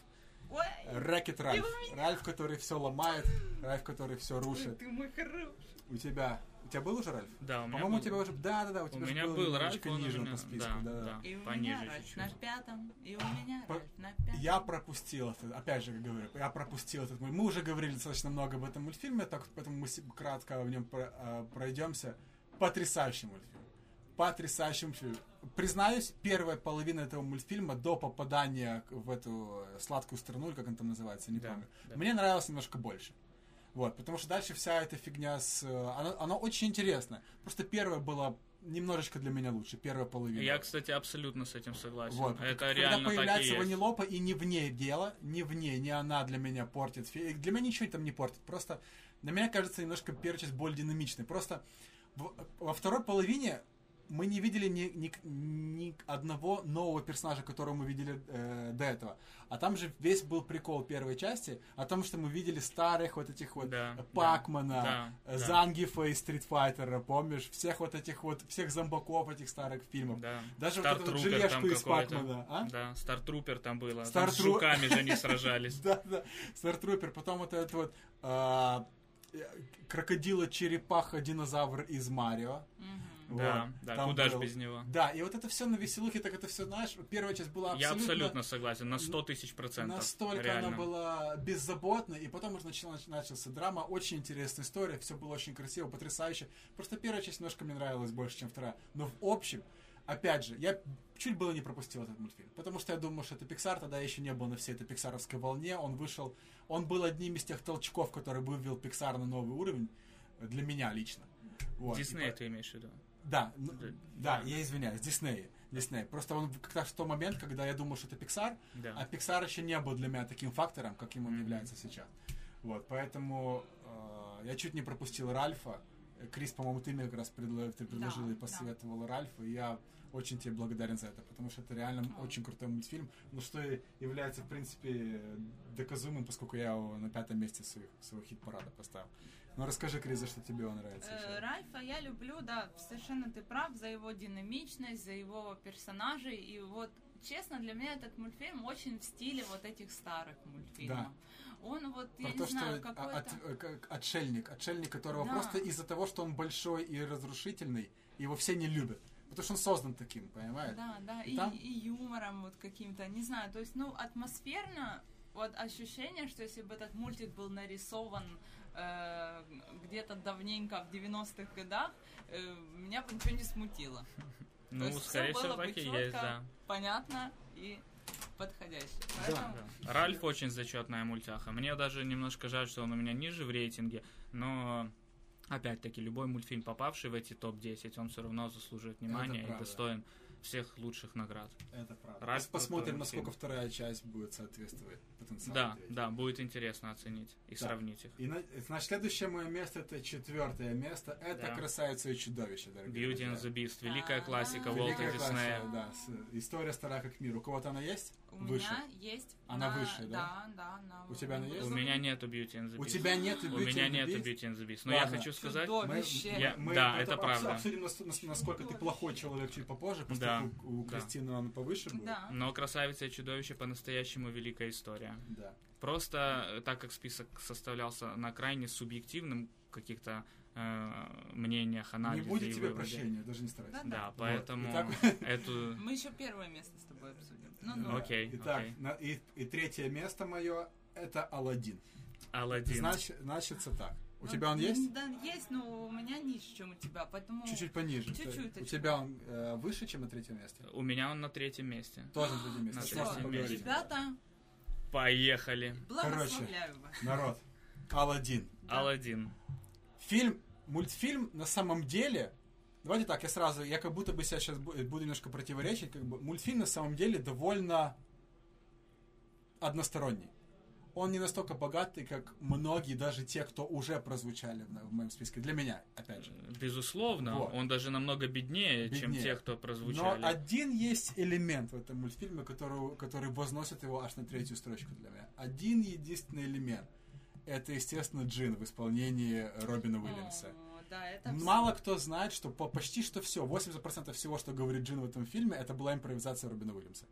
Рэкет Ральф. У Ральф, который все ломает, Ральф, который все рушит. ты мой хороший. У тебя... У тебя был уже Ральф? да, у меня По-моему, был- у тебя уже... Да, да, да, у У тебя же меня был, был Ральф, у ниже меня- по списку. да, Да. И у Пониже меня Ральф на пятом, и у меня По- Ральф на пятом. Я пропустил это, опять же, как говорю, я пропустил этот мультфильм. Мы уже говорили достаточно много об этом мультфильме, так, поэтому мы кратко в нем а, пройдемся. Потрясающий мультфильм. Потрясающий мультфильм. Признаюсь, первая половина этого мультфильма до попадания в эту э, сладкую страну, или как она там называется, не Да, помню, да. мне нравилось немножко больше. Вот, потому что дальше вся эта фигня с... э, Она, она очень интересная. Просто первая была немножечко для меня лучше, первая половина. Я, кстати, абсолютно с этим согласен. Вот. Это Когда реально так и появляется есть. Ванилопа, и не в ней дело, не в ней, не она для меня портит. Для меня ничего там не портит. Просто на меня кажется немножко первая часть более динамичной. Просто во второй половине мы не видели ни, ни, ни одного нового персонажа, которого мы видели э, до этого. А там же весь был прикол первой части, о том, что мы видели старых вот этих вот Да, Пакмана, да, э, да. Зангифа из Стритфайтера, помнишь? Всех вот этих вот, всех зомбаков этих старых фильмов. Да. Даже вот эту вот желешку там из. Пакмана, а? Да, Стартрупер там было. Там Стар с жуками же они сражались. Да, да. Стартрупер. Потом вот этот вот а, э, крокодила-черепаха-динозавр из Марио. Мгм. Да, Вот. да, Там куда ж был- без него. Да, и вот это все на веселухе, так это все, знаешь, первая часть была Я абсолютно... абсолютно согласен, на 100 тысяч процентов. Настолько реально. она была беззаботной, и потом уже начала, начался драма, очень интересная история, все было очень красиво, потрясающе. Просто первая часть немножко мне нравилась больше, чем вторая. Но в общем, опять же, я чуть было не пропустил этот мультфильм, потому что я думал, что это Pixar, тогда еще не был на всей этой пиксаровской волне, он вышел, он был одним из тех толчков, который вывел Pixar на новый уровень, для меня лично. Вот. Дисней по- ты имеешь в виду? Да, ну, Да. да, я извиняюсь, Дисней. Дисней. Просто он как раз в тот момент, когда я думал, что это Pixar, Да. а Pixar еще не был для меня таким фактором, каким он Мгм. является сейчас. Вот, поэтому э, я чуть не пропустил Ральфа. Крис, по-моему, ты мне как раз предло- ты предложил Да, и посоветовал Ральфа, и я очень тебе благодарен за это, потому что это реально О. очень крутой мультфильм, но что и является, в принципе, доказуемым, поскольку я его на пятом месте своих, своего хит-парада поставил. Ну, расскажи, Крис, за что тебе он нравится. Э. Ральфа я люблю, да, совершенно ты прав, за его динамичность, за его персонажей. И вот, честно, для меня этот мультфильм очень в стиле вот этих старых мультфильмов. Он вот, я Про не то, знаю, что какой-то... от- э, как отшельник, отшельник, которого Да. просто из-за того, что он большой и разрушительный, его все не любят. Потому что он создан таким, понимаешь? Да, да, И и, там- и юмором вот каким-то, не знаю, то есть, ну, атмосферно, вот ощущение, что если бы этот мультик был нарисован э, где-то давненько в 90-х годах, э, меня бы ничего не смутило. Ну, есть скорее было всего, бы так и чётко. есть, да. Понятно и подходяще. Поэтому, Да. Ральф очень зачетная мультяха. Мне даже немножко жаль, что он у меня ниже в рейтинге, но опять-таки любой мультфильм, попавший в эти топ-10, он все равно заслуживает внимания и достоин всех лучших наград. Это правда. Ральф Посмотрим, насколько фильм. вторая часть будет соответствовать потенциалу Да, третьей. да, будет интересно оценить и Да. сравнить их. И на, значит, следующее мое место это четвертое место. Это Да. красавица и чудовище, дорогие Beauty and друзья. the Beast, великая классика Великая Уолта Диснея. да. с- История стара как мир. У кого-то она есть? У Выше. меня есть... Она на- выше, да? Да, да. она У тебя она есть? У меня нету Beauty and the Beast. У тебя нет У меня нету Beauty and the Beast. Но я Ладно. хочу сказать, Чудовище. Я- Мы да, это обс- правда. обсудим, нас- нас- насколько ты плохой человек чуть попозже, Да, поскольку у да. Кристины он повыше будет. Да. но «Красавица и чудовище» по-настоящему великая история. Да. Просто э, так как список составлялся на крайне субъективным каких-то э, мнениях, Не анализе будет и тебе выводе. прощения, даже не старайся. Да. Да, Вот. поэтому Итак, эту... Мы еще первое место с тобой обсудим. Ну, ну. Окей, Итак, окей. на- и, и третье место мое это Алладин. Аладдин. Значит, значится так. У Ну, тебя он есть? Да, есть, но у меня ниже, чем у тебя, поэтому... Чуть-чуть пониже. Чуть-чуть, У тебя он э, выше, чем на третьем месте? У меня он на третьем месте. Тоже на третьем месте. На третьем месте. Ребята, Поехали. благословляю вас. Народ. Алладин. Да. Аладдин. Фильм, мультфильм на самом деле... Давайте так, я сразу, я как будто бы себя сейчас буду немножко противоречить, как бы мультфильм на самом деле довольно односторонний. Он не настолько богатый, как многие, даже те, кто уже прозвучали в, в моем списке. Для меня, опять же. Безусловно, Вот. он даже намного беднее, чем Беднее. те, кто Но прозвучали. один есть элемент в этом мультфильме, который, который возносит его аж на третью строчку для меня. Один единственный элемент. Это, естественно, Джин в исполнении Робина Уильямса. Да, это Мало кто знает, что по почти что все, 80% всего, что говорит Джин в этом фильме, это была импровизация Робина Уильямса.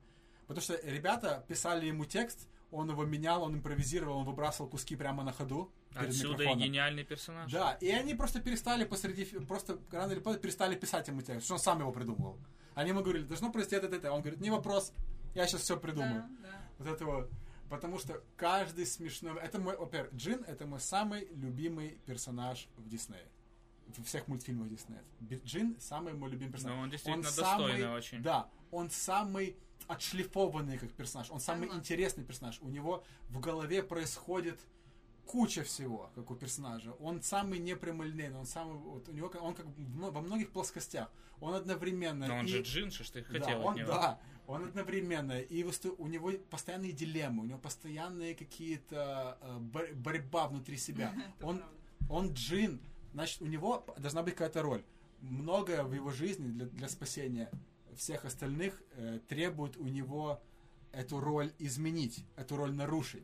Потому что ребята писали ему текст, он его менял, он импровизировал, он выбрасывал куски прямо на ходу. перед Отсюда и микрофоном. гениальный персонаж. Да, и они просто перестали посреди, просто рано или поздно перестали писать ему текст, что он сам его придумывал. Они ему говорили, должно произойти это, это. Он говорит, не вопрос, я сейчас все придумаю. Да, да. Вот это вот. Потому что каждый смешной... Это мой, во-первых, Джин это мой самый любимый персонаж в Диснее. В всех мультфильмах Диснея. Би- Джин самый мой любимый персонаж. Но он действительно самый- достойный очень. Да, он самый отшлифованный как персонаж. Он самый Согласна. интересный персонаж. У него в голове происходит куча всего, как у персонажа. Он самый непрямолинейный, он самый, вот у него, как- он как во многих плоскостях. Он одновременно Но он и- же Джин, что ж ты да, хотел он, от него. да, он одновременно, и у него постоянные дилеммы, у него постоянные какие-то э, бор- борьба внутри себя. Он, он джин, значит, у него должна быть какая-то роль. Многое в его жизни для, для спасения всех остальных э, требует у него эту роль изменить, эту роль нарушить.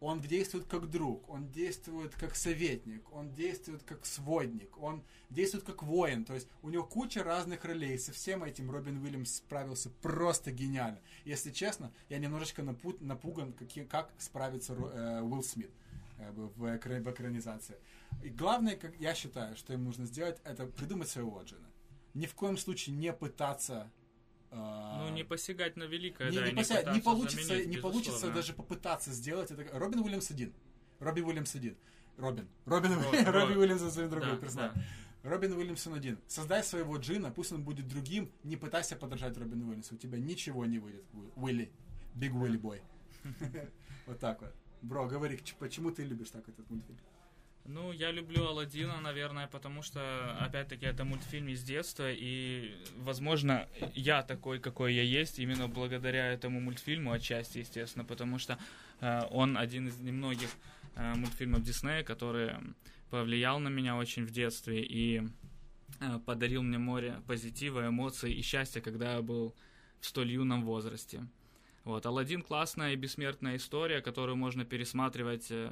Он действует как друг, он действует как советник, он действует как сводник, он действует как воин. То есть у него куча разных ролей. Со всем этим Робин Уильямс справился просто гениально. Если честно, я немножечко напут- напуган, какие, как справится э, Уилл Смит э, в, в экранизации. И главное, как я считаю, что им нужно сделать, это придумать своего Джина. Ни в коем случае не пытаться... э, Ну, не посягать на великое, не, да, не пося- не получится, заменить, не получится даже попытаться сделать это. Робин Уильямс один. Робин Уильямс один. Робин. Робин, Ро- Робин Ро- Уильямс это другой Да, персонаж. да. Робин Уильямсон один. Создай своего Джина, пусть он будет другим. Не пытайся подражать Робину Уильямсу. У тебя ничего не выйдет. Уи- Уилли. Биг Уилли Бой. Вот так вот. Бро, говори, почему ты любишь так этот мультфильм? Ну, я люблю Алладина, наверное, потому что, опять-таки, это мультфильм из детства, и, возможно, я такой, какой я есть, именно благодаря этому мультфильму, отчасти, естественно, потому что э, он один из немногих э, мультфильмов Диснея, который повлиял на меня очень в детстве и э, подарил мне море позитива, эмоций и счастья, когда я был в столь юном возрасте. Вот, Алладин классная и бессмертная история, которую можно пересматривать э,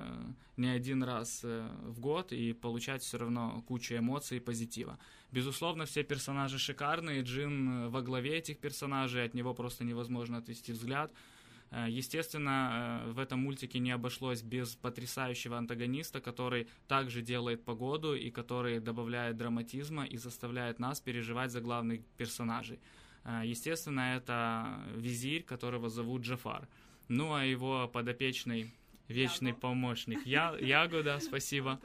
не один раз э, в год и получать все равно кучу эмоций и позитива. Безусловно, все персонажи шикарные, Джин э, во главе этих персонажей, от него просто невозможно отвести взгляд. Естественно, в этом мультике не обошлось без потрясающего антагониста, который также делает погоду и который добавляет драматизма и заставляет нас переживать за главных персонажей. Э, Естественно, это визирь, которого зовут Джафар. Ну, а его подопечный вечный Яго. помощник Я, Яго, да, спасибо,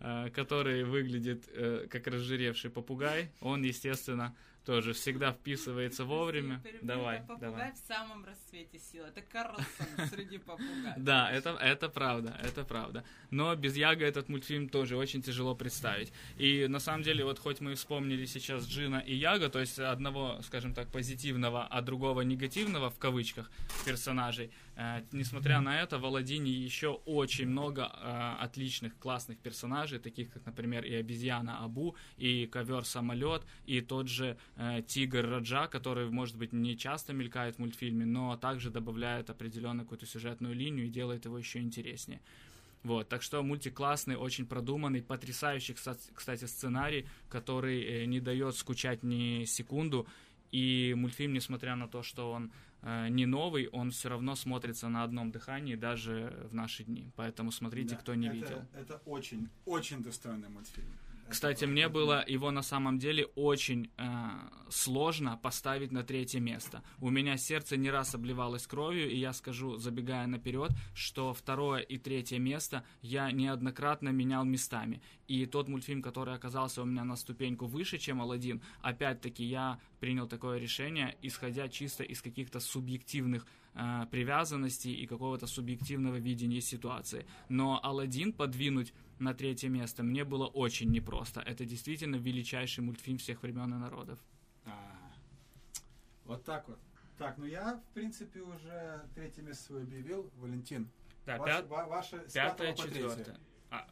э, который выглядит э, как разжиревший попугай. Он, естественно, тоже всегда вписывается вовремя. Давай, Попугай давай. в самом расцвете сил. Это Карлсон среди попугаев. Да, это, это правда, это правда. Но без Яга этот мультфильм тоже очень тяжело представить. И на самом деле, вот хоть мы вспомнили сейчас Джина и Яга, то есть одного, скажем так, позитивного, а другого негативного, в кавычках, персонажей, несмотря на это, в Аладдине еще очень много э, отличных, классных персонажей, таких как, например, и обезьяна Абу, и ковер-самолет, и тот же э, тигр Раджа, который, может быть, не часто мелькает в мультфильме, но также добавляет определенную какую-то сюжетную линию и делает его еще интереснее. Вот, так что мультик классный, очень продуманный, потрясающий, кста- кстати, сценарий, который э, не дает скучать ни секунду. И мультфильм, несмотря на то, что он э, не новый, он все равно смотрится на одном дыхании даже в наши дни. Поэтому смотрите, Да, кто не это- видел. Это очень, очень достойный мультфильм. Кстати, мне было его на самом деле очень э, сложно поставить на третье место. У меня сердце не раз обливалось кровью, и я скажу, забегая наперед, что второе и третье место я неоднократно менял местами. И тот мультфильм, который оказался у меня на ступеньку выше, чем Алладин, опять-таки я принял такое решение, исходя чисто из каких-то субъективных э, привязанностей и какого-то субъективного видения ситуации. Но Алладин подвинуть на третье место мне было очень непросто. Это действительно величайший мультфильм всех времен и народов. А, Вот так вот. Так, ну я, в принципе, уже третье место свое объявил. Валентин, Да, ваше, пят- ва- ваше пятое, четвертое.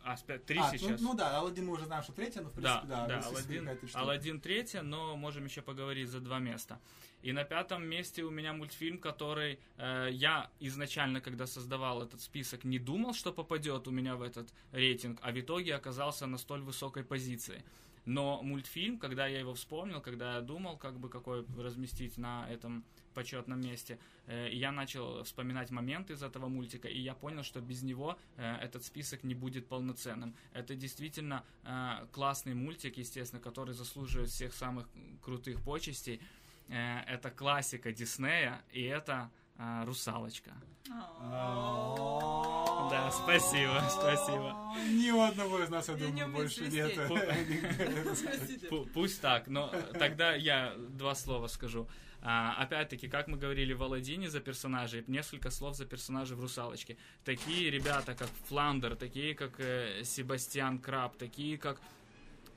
А, а три А, ну- сейчас. Ну, да, Алладин мы уже знаем, что третье, но в Да, принципе, да. да, если Алладин. Алладин третье, но можем еще поговорить за два места. И на пятом месте у меня мультфильм, который э, я изначально, когда создавал этот список, не думал, что попадет у меня в этот рейтинг, а в итоге оказался на столь высокой позиции. Но мультфильм, когда я его вспомнил, когда я думал, как бы какой разместить на этом почетном месте, э, я начал вспоминать моменты из этого мультика, и я понял, что без него э, этот список не будет полноценным. Это действительно э, классный мультик, естественно, который заслуживает всех самых крутых почестей. Это классика Диснея, и это «Русалочка». Да, спасибо, спасибо. Ни у одного из нас, я думаю, больше нет. Пусть так, но тогда я два слова скажу. А, опять-таки, как мы говорили в Аладдине за персонажей, несколько слов за персонажей в «Русалочке». Такие ребята, как Фландер, такие, как э, Себастьян Краб, такие, как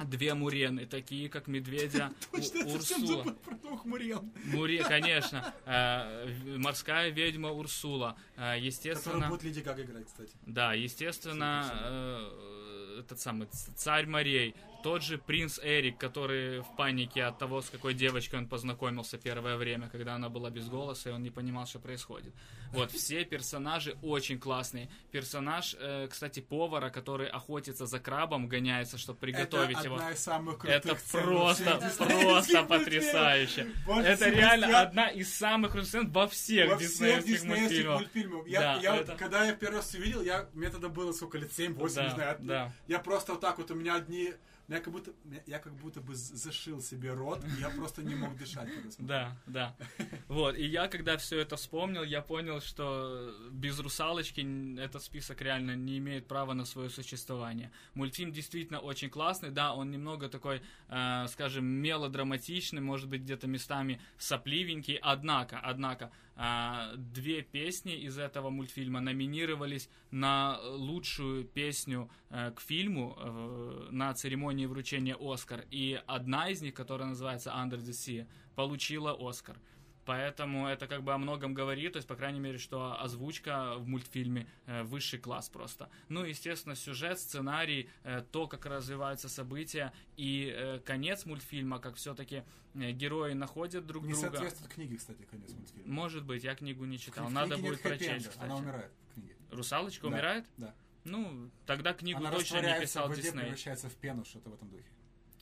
Две Мурены, такие, как Медведя Точно, Урсула. про двух Мурен. Муре, конечно. Э, морская ведьма Урсула. Э, естественно... будет Леди Гага играть, кстати. Да, естественно, э, этот самый царь морей, тот же принц Эрик, который в панике от того, с какой девочкой он познакомился первое время, когда она была без голоса, и он не понимал, что происходит. Вот, все персонажи очень классные. Персонаж, э, кстати, повара, который охотится за крабом, гоняется, чтобы приготовить это его. одна из самых крутых Это просто, просто потрясающе. Это реально одна из самых крутых сцен во всех Во диснеевских диснеевских мультфильмах. мультфильмах. Я, Да, я это- когда я первый раз увидел, я, мне тогда было сколько лет, 7-8, Да, не знаю. да. Я просто вот так вот, у меня одни... Я как будто, я как будто бы зашил себе рот, и я просто не мог дышать. Да, да. Вот, и я, когда все это вспомнил, я понял, что без русалочки этот список реально не имеет права на свое существование. Мультфильм действительно очень классный, да, он немного такой, э, скажем, мелодраматичный, может быть, где-то местами сопливенький, однако, однако, две песни из этого мультфильма номинировались на лучшую песню э, к фильму э, на церемонии вручения Оскар, и одна из них, которая называется Under the Sea, получила Оскар. Поэтому это как бы о многом говорит, то есть, по крайней мере, что озвучка в мультфильме э, высший класс просто. Ну, естественно, сюжет, сценарий, э, то, как развиваются события и э, конец мультфильма, как все-таки герои находят друг Не друга. соответствует книге, кстати, конец мультфильма. Может быть, я книгу не читал. В Надо будет прочесть, кстати. Она умирает в книге. Русалочка Да, умирает? Да. Ну, тогда книгу Она точно не писал в воде, Дисней. превращается в пену, что-то в этом духе.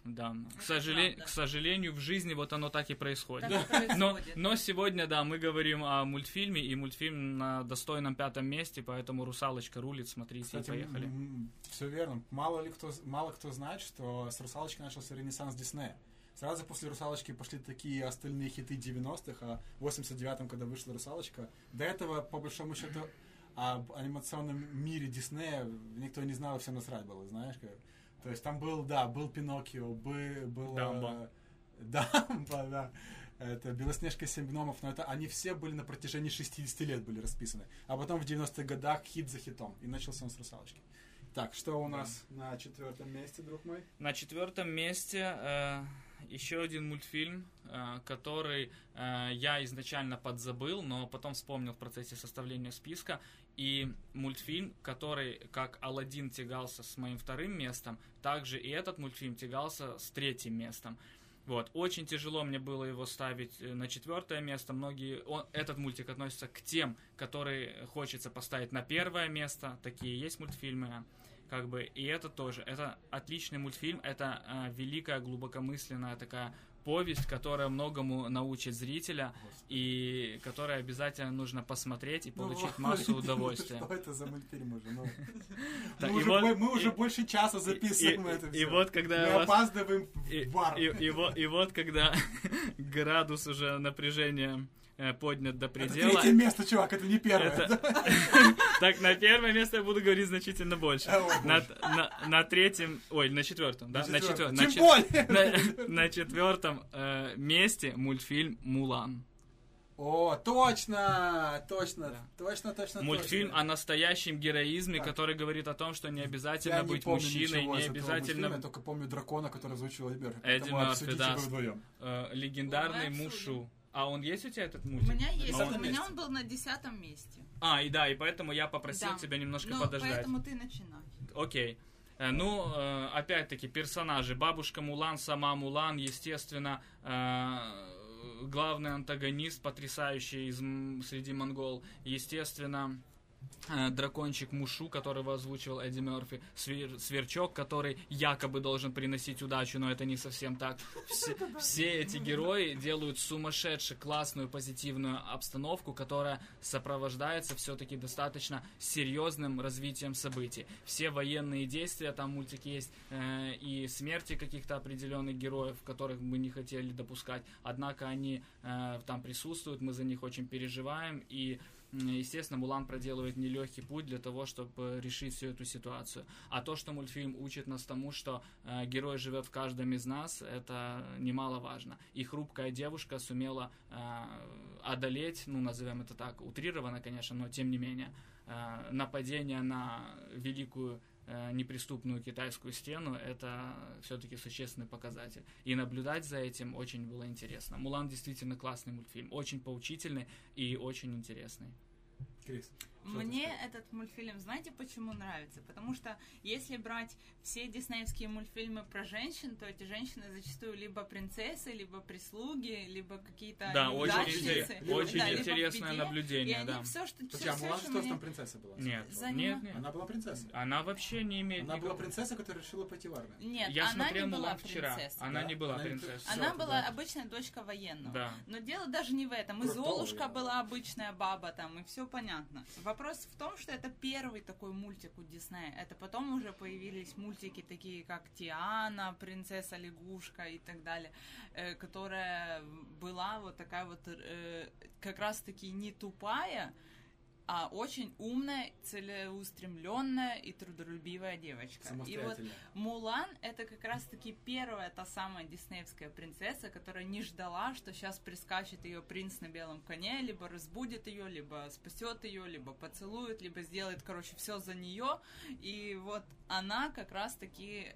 Да. К, Это сожале- к сожалению, в жизни вот оно так и происходит. Так и Но, происходит. но сегодня, да, мы говорим о мультфильме, и мультфильм на достойном пятом месте, поэтому «Русалочка» рулит, смотрите, Кстати, и поехали. все верно. Мало ли кто, мало кто знает, что с «Русалочкой» начался ренессанс Диснея. Сразу после «Русалочки» пошли такие остальные хиты 90-х, а в 89-м, когда вышла «Русалочка», до этого, по большому счету, об анимационном мире Диснея никто не знал, и все насрать было, знаешь, как. То есть там был, да, был Пиноккио, бы- было... Дамбо. Да, да, да. Это Белоснежка и семь гномов, но это они все были на протяжении 60 лет были расписаны. А потом в 90-х годах хит за хитом. И начался он с русалочки. Так, что у нас на четвертом месте, друг мой? На четвертом месте э, еще один мультфильм, э, который э, я изначально подзабыл, но потом вспомнил в процессе составления списка. И мультфильм, который, как Алладин тягался с моим вторым местом, также и этот мультфильм тягался с третьим местом. Вот, очень тяжело мне было его ставить э, на четвертое место. Многие, он, этот мультик относится к тем, которые хочется поставить на первое место. Такие есть мультфильмы, как бы, и это тоже. Это отличный мультфильм, это э, великая глубокомысленная такая повесть, которая многому научит зрителя и которая обязательно нужно посмотреть и получить Ну, массу удовольствия. Что это за мультфильм уже? Ну, Да, мы и уже вот- мы уже и- больше часа записываем и- это и все. вот когда Мы вас- опаздываем И, в бар. и- и вот, и вот когда градус уже напряжения поднят до Это предела, третье место, чувак, это не первое. Это- так на первое место я буду говорить значительно больше. О, На, на- на третьем, ой, на четвертом, да? На, четвертом. на чет- более. на- на четвертом э, месте мультфильм Мулан. О, точно, точно, Да. точно, точно, Мультфильм точно. о настоящем героизме, Так. который говорит о том, что не Я обязательно не быть помню мужчиной, не из этого мультфильма, обязательно Я только помню дракона, который озвучил Эдди Мерфи. Эдди Мерфи, да. э, легендарный Мушу. А он есть у тебя этот У мультик? меня есть, он- у меня месте. он был на десятом месте. А, и да, и поэтому я попросил Да. тебя немножко Ну, подождать. поэтому ты начинай. Окей. Э, Ну, э, опять-таки, персонажи. Бабушка Мулан, сама Мулан, естественно, э, главный антагонист, потрясающий из, среди монгол. Естественно, дракончик Мушу, которого озвучивал Эдди Мерфи, Свер- Сверчок, который якобы должен приносить удачу, но это не совсем так. Все, все эти герои делают сумасшедшую, классную, позитивную обстановку, которая сопровождается все-таки достаточно серьезным развитием событий. Все военные действия, там мультик есть, э, и смерти каких-то определенных героев, которых мы не хотели допускать, однако они э, там присутствуют, мы за них очень переживаем, и Естественно, Мулан проделывает нелегкий путь для того, чтобы решить всю эту ситуацию. А то, что мультфильм учит нас тому, что э, герой живет в каждом из нас, это немаловажно. И хрупкая девушка сумела э, одолеть, ну, назовем это так, утрированно, конечно, но тем не менее, э, нападение на великую э, неприступную китайскую стену, это все-таки существенный показатель. И наблюдать за этим очень было интересно. Мулан действительно классный мультфильм, очень поучительный и очень интересный. Крис, что Мне этот мультфильм, знаете, почему нравится? Потому что если брать все диснеевские мультфильмы про женщин, то эти женщины зачастую либо принцессы, либо прислуги, либо какие-то Да, очень, интерес- очень Да, интересное беде. И наблюдение, они да. все, что, Подожди, все, а Мулан что что мне- там принцесса была? Нет, Занима- нет, нет. Она была принцессой. Она вообще не имеет Она была никакого- принцесса, которая решила пойти в армию. Нет, Я она смотрел не была Мулан вчера. принцессой. Она Да? не была Она принцессой. Она Всё, была да. обычная дочка военного. Да. Но дело даже не в этом. И Золушка была обычная баба там, и все понятно. Вопрос в том, что это первый такой мультик у Диснея. Это потом уже появились мультики такие, как Тиана, Принцесса Лягушка и так далее, э, которая была вот такая вот э, как раз-таки не тупая, а очень умная, целеустремленная и трудолюбивая девочка. И вот. Мулан это как раз-таки первая та самая диснеевская принцесса, которая не ждала, что сейчас прискачет ее принц на белом коне, либо разбудит ее, либо спасет ее, либо поцелует, либо сделает, короче, все за нее. И вот она как раз-таки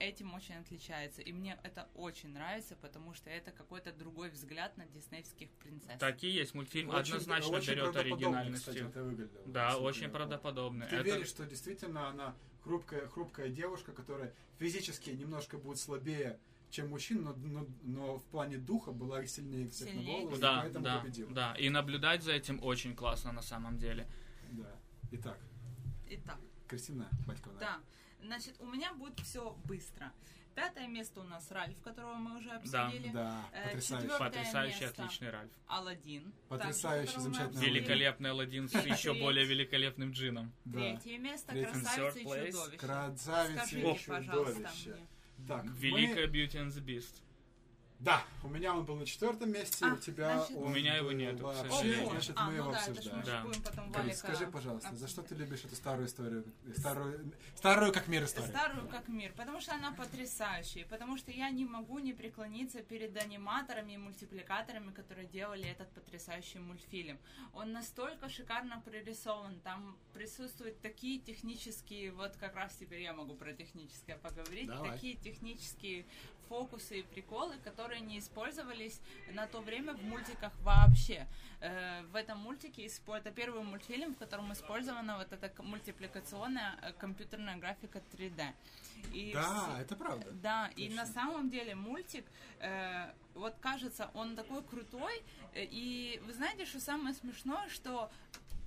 этим очень отличается. И мне это очень нравится, потому что это какой-то другой взгляд на диснеевских принцесс. Так и есть. Мультфильм Очень- однозначно очень берет оригинальностью. Кстати, это выглядело. Да, очень правдоподобно. Ты Это- веришь, что действительно она хрупкая, хрупкая девушка, которая физически немножко будет слабее, чем мужчина, но, но, но в плане духа была сильнее всех Сильнее на голову, и Да, поэтому да, победила. да. И наблюдать за этим очень классно на самом деле. Да. Итак, Итак. Кристина Батьковна. Да. Значит, у меня будет все быстро. Пятое место у нас Ральф, которого мы уже Да, обсудили. Да, Э, потрясающе. четвёртое Потрясающий, место. отличный Ральф. Аладдин. Потрясающий, также, мы замечательный. Великолепный Аладдин с еще более великолепным джином. Да. Третье место Третье. Красавица и чудовище. Красавица и чудовище. Так, Великая Beauty and the Beast. Да, у меня он был на четвертом месте, А, у тебя значит- он У меня его к вообще, сожалению. значит, а, мы ну его да, обсуждаем. Да. будем потом Валика скажи, пожалуйста, за что обсуждать. ты любишь эту старую историю? Старую, старую как мир историю. Старую как мир, потому что она потрясающая, потому что я не могу не преклониться перед аниматорами и мультипликаторами, которые делали этот потрясающий мультфильм. Он настолько шикарно прорисован, там присутствуют такие технические, вот как раз теперь я могу про техническое поговорить, Давай. такие технические фокусы и приколы, которые не использовались на то время в мультиках вообще. Э, в этом мультике это первый мультфильм, в котором использована вот эта мультипликационная э, компьютерная графика 3D. И Да, все- это правда. да, и Точно. на самом деле мультик, э, вот кажется, он такой крутой, и вы знаете, что самое смешное, что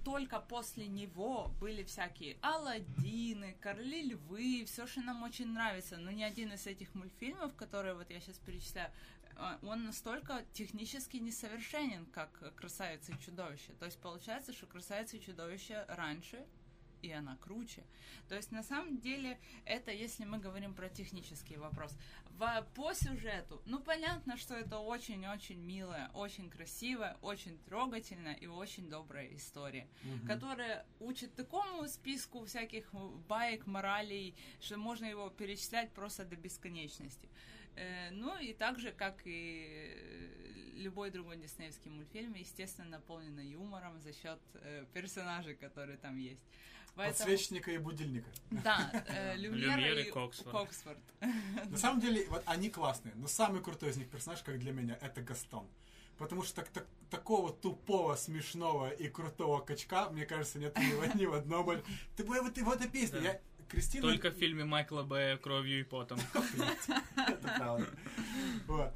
только после него были всякие Алладины, Короли Львы, все, что нам очень нравится. Но ни один из этих мультфильмов, которые вот я сейчас перечисляю, э, он настолько технически несовершенен, как «Красавица и чудовище». То есть получается, что «Красавица и чудовище» раньше, и она круче. То есть на самом деле это если мы говорим про технический вопрос. В, по сюжету, ну понятно, что это очень-очень милая, очень красивая, очень трогательная и очень добрая история, Мгм. которая учит такому списку всяких баек, моралей, что можно его перечислять просто до бесконечности. Э, Ну и так же, как и э, любой другой диснеевский мультфильм, естественно, наполнена юмором за счет э, персонажей, которые там есть. Поэтому- Подсвечника и будильника. да, э, Люмьер и и Коксфорд. Коксфорд. На самом деле, вот они классные, но самый крутой из них персонаж, как для меня, это Гастон. Потому что так, так- такого тупого, смешного и крутого качка, мне кажется, нет ни, в- ни в одном. Ты бы вот его эта песня, Да. я Кристина... Только в фильме Майкла Б. «Кровью и потом». Это правда. Вот.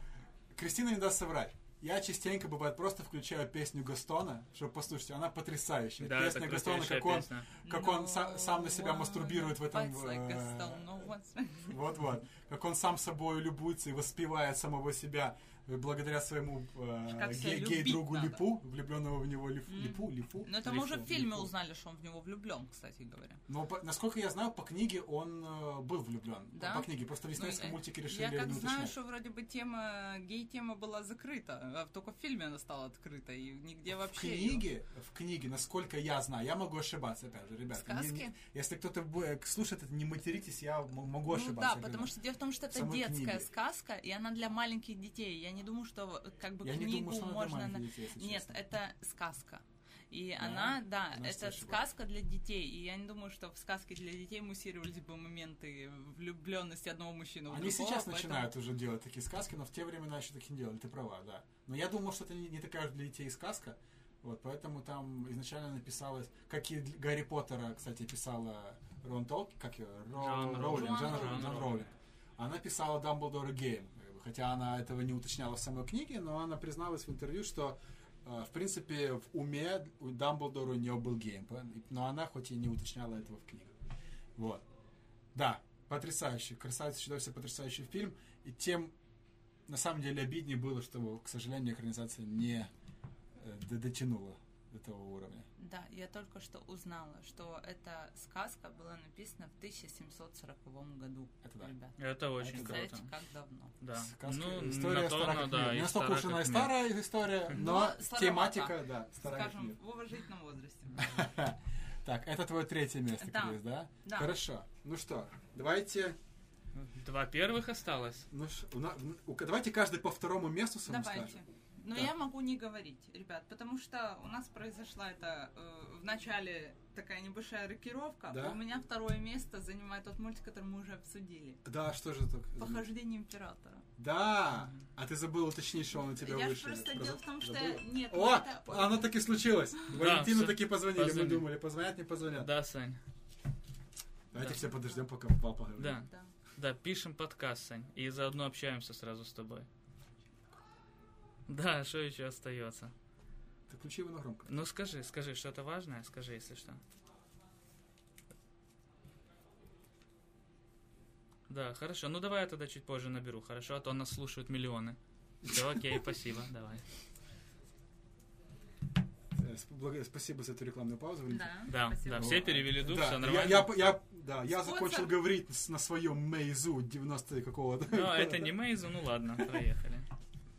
Кристина не даст соврать. Я частенько, бывает, просто включаю песню Гастона, чтобы послушать. Она потрясающая. Да, Песня это Гастона, как он, песня. как он са- сам на себя No мастурбирует в этом... like э, no one's- Вот-вот. Как он сам собой любуется и воспевает самого себя благодаря своему э, гей- гей-другу. Липу, влюбленного в него Лиф- М. Липу, Лифу. Но это мы уже в фильме Лифу. узнали, что он в него влюблен, кстати говоря. Но, по- насколько я знаю, по книге он э, был влюблен. Да? По книге. Просто в диснеевском Ну, мультике Я решили как не знаю, что вроде бы тема, гей-тема была закрыта, а только в фильме она стала открыта, и нигде В вообще... её- книге, в книге, насколько я знаю, я могу ошибаться, опять же, ребята. не- Сказки? не- если кто-то будет слушает это, не материтесь, я могу Ну ошибаться. да, потому что дело в том, что это детская книге. сказка, и она для маленьких детей. Я не думаю, что э, как бы Я не книгу думаю, что она для можно... на- детей, если Нет, честно. это сказка. И Да? она, да, я это сказка для детей. И я не думаю, что в сказке для детей муссировались бы моменты влюбленности одного мужчины в Они другого, сейчас поэтому- начинают уже делать такие сказки, но в те времена еще такие не делали, ты права, да. Но я думал, что это не, не такая уж для детей сказка, вот, поэтому там изначально написалось, как и для Гарри Поттера, кстати, писала Рон Толки, как ее, Ро- Джоан Роулинг. Джоан. Роулинг. Она писала Дамблдора геем, хотя она этого не уточняла в самой книге, но она призналась в интервью, что э, в принципе, в уме у Дамблдора у нее был гей, но она хоть и не уточняла этого в книгах. Вот. Да, потрясающий, красавица чудовище, потрясающий фильм. И тем, на самом деле, обиднее было, что, к сожалению, экранизация не э, дотянула до того уровня. Да, я только что узнала, что эта сказка была написана в 1740 году. Это да. Ребят, Это очень Это круто. представляете, как давно. Да. Сказка- Ну, история на то стара как да, мир. Не настолько уж она и мир. старая история, но Но старовата. тематика, да, старая Скажем, мир. в уважительном возрасте. Так, это твое третье место, Да. Крис, да? Да. Хорошо. Ну что, давайте... Два первых осталось. Ну, ш- у у- давайте каждый по второму месту своему Давайте. скажем. Но Да. я могу не говорить, ребят, потому что у нас произошла это э, в начале такая небольшая рокировка. Да? У меня второе место занимает тот мультик, который мы уже обсудили. Да, что же так? Похождение императора. Да! А ты забыл уточнить, что он у тебя я ж выше. просто Про- дело в том, что забыла? нет, О, это- оно таки случилось. Валентину таки позвонили, мы думали, позвонят, не позвонят. Да, Сань. Давайте Да. все подождем, пока попал поговорит. Да. Да. Да, пишем подкаст, Сань. И заодно общаемся сразу с тобой. Да, что еще остается? Ты включи его на громко. Ну скажи, скажи, что-то важное, скажи, если что. Да, хорошо. Ну давай я тогда чуть позже наберу, хорошо? А то нас слушают миллионы. Все, окей, спасибо, давай. Э, Спасибо за эту рекламную паузу. Да, Да, спасибо. да, все перевели дух, Да, все я, нормально. я, я- да, я Спонсор. закончил говорить на своем Мейзу 90 какого-то. Ну, это не Мейзу, ну ладно, проехали.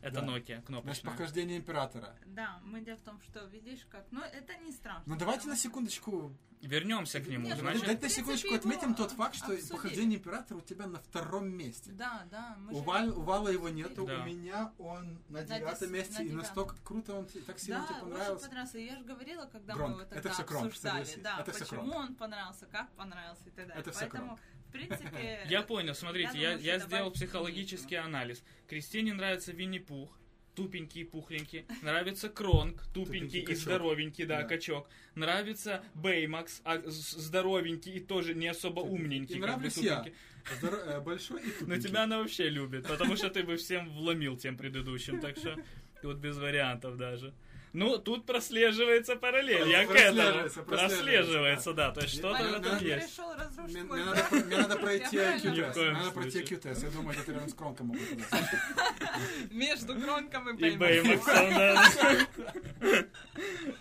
Это Да. Nokia, Значит, кнопочная. похождение императора. Да, мы дело в том, что видишь как. Ну, это не страшно. Ну давайте на секундочку Вернемся к нему. Нет, Значит, Давайте на секундочку отметим тот факт, что обсудили. похождение императора у тебя на втором месте. Да, да. Мы У, же- Валь- у Вала его нету, Да. у меня он на девятом месте, на и настолько круто он так сильно Да, тебе очень понравился. понравился. Я же говорила, когда Громко. мы его Это тогда всё громко, обсуждали, согласись. да, Это почему громко. он понравился, как понравился и так далее. Это всё Поэтому, громко. В принципе... Я понял, смотрите, я я, сделал психологический анализ. Кристине нравится Винни-Пух, тупенький, пухленький. Нравится Кронг, тупенький Тупенький и качок. здоровенький, да, Да. качок. Нравится Беймакс, а, здоровенький и тоже не особо умненький. И как бы нравлюсь я. тупенький. Здоро- э, Большой и Но тупенький. тебя она вообще любит, потому что ты бы всем вломил тем предыдущим, так что тут без вариантов даже. Ну, тут прослеживается параллель, я к этому. Прослеживается, да, то есть что-то в этом есть. Мне, надо, пройти IQ-тест. Надо пройти. IQ-тест. Я думаю, где-то рядом с кронком могут. Между Гронком и да.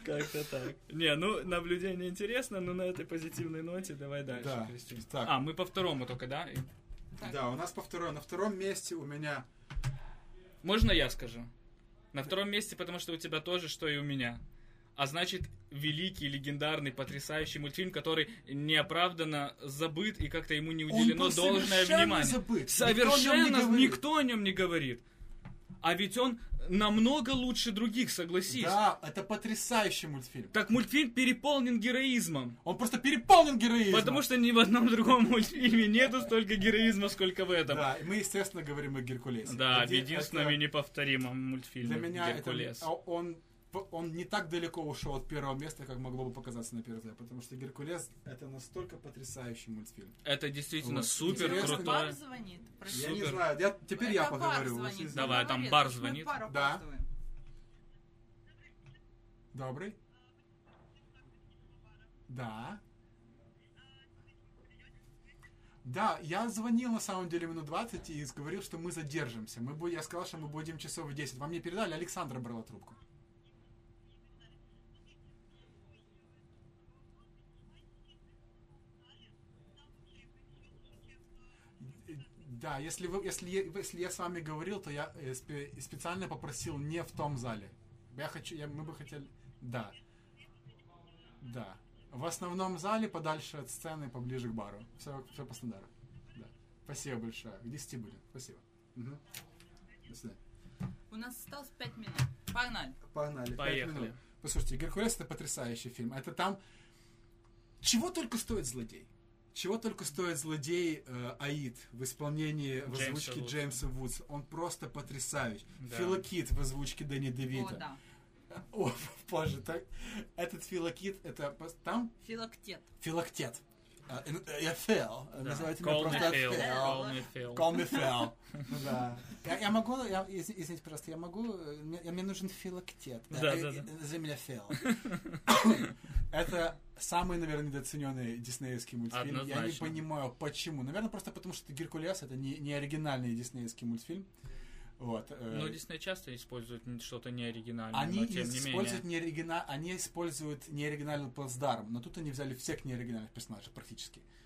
Как-то так. Не, ну, наблюдение интересно, но на этой позитивной ноте давай дальше, Да. Кристина. Так. А, мы по второму только, да? Да, у нас по второй. На втором месте у меня... Можно я скажу? На втором месте, потому что у тебя тоже, что и у меня. А значит, великий, легендарный, потрясающий мультфильм, который неоправданно забыт и как-то ему не уделено должное внимание. забыт. Совершенно никто о нем не говорит. А ведь он намного лучше других, согласись. Да, это потрясающий мультфильм. Так мультфильм переполнен героизмом. Он просто переполнен героизмом. Потому что ни в одном другом мультфильме нету столько героизма, сколько в этом. Да, и мы, естественно, говорим о Геркулесе. Да, в единственном это- и неповторимом мультфильме Для меня это, Геркулес. а он, он не так далеко ушел от первого места, как могло бы показаться на первый взгляд, потому что Геркулес это настолько потрясающий мультфильм. Это действительно Вот. супер Интересно, крутой. Бар звонит. Я не Супер. знаю, я, теперь я Это бар поговорю. звонит. Извините. Давай, там бар звонит. пару Да. опаздываем. Добрый? Да. Да, я звонил на самом деле минут 20 и говорил, что мы задержимся. Мы, я сказал, что мы будем часов в 10. Вам мне передали, Александра брала трубку. Да, если, вы, если, я, если я с вами говорил, то я э, спе- специально попросил не в том зале. Я хочу, я, мы бы хотели... Да. Да. В основном зале, подальше от сцены, поближе к бару. Все, все по стандарту. Да. Спасибо большое. К 10 будет. Спасибо. Мгм. До свидания. У нас осталось 5 минут. Погнали. Погнали. Пять Поехали. минут. Послушайте, Геркулес это потрясающий фильм. Это там... Чего только стоит злодей? Чего только стоит злодей э, Аид в исполнении в Джеймса озвучке Вудса. Джеймса Вудса. Он просто потрясающий. Да. Филокит в озвучке Дэнни О, Девита. да. О, боже, так, этот филокит, это там Филактет. филактет. Я Фэл. Да. Называйте меня Call me просто. Фэл. Call me Phil. Call me Phil. Да. Я, я могу, я, из- извините, пожалуйста, я могу, э, мне, мне нужен филактет. Да, Э, да, э, да. Назови меня Фэл. Это самый, наверное, недооцененный диснеевский мультфильм. Я не понимаю, почему. Наверное, просто потому, что Геркулес это не, не оригинальный диснеевский мультфильм. Вот. э, Но Дисней часто использует что-то неоригинальное, Они но тем не используют менее. неоригина... они используют неоригинальный плацдарм, но тут они взяли всех неоригинальных персонажей практически. Э,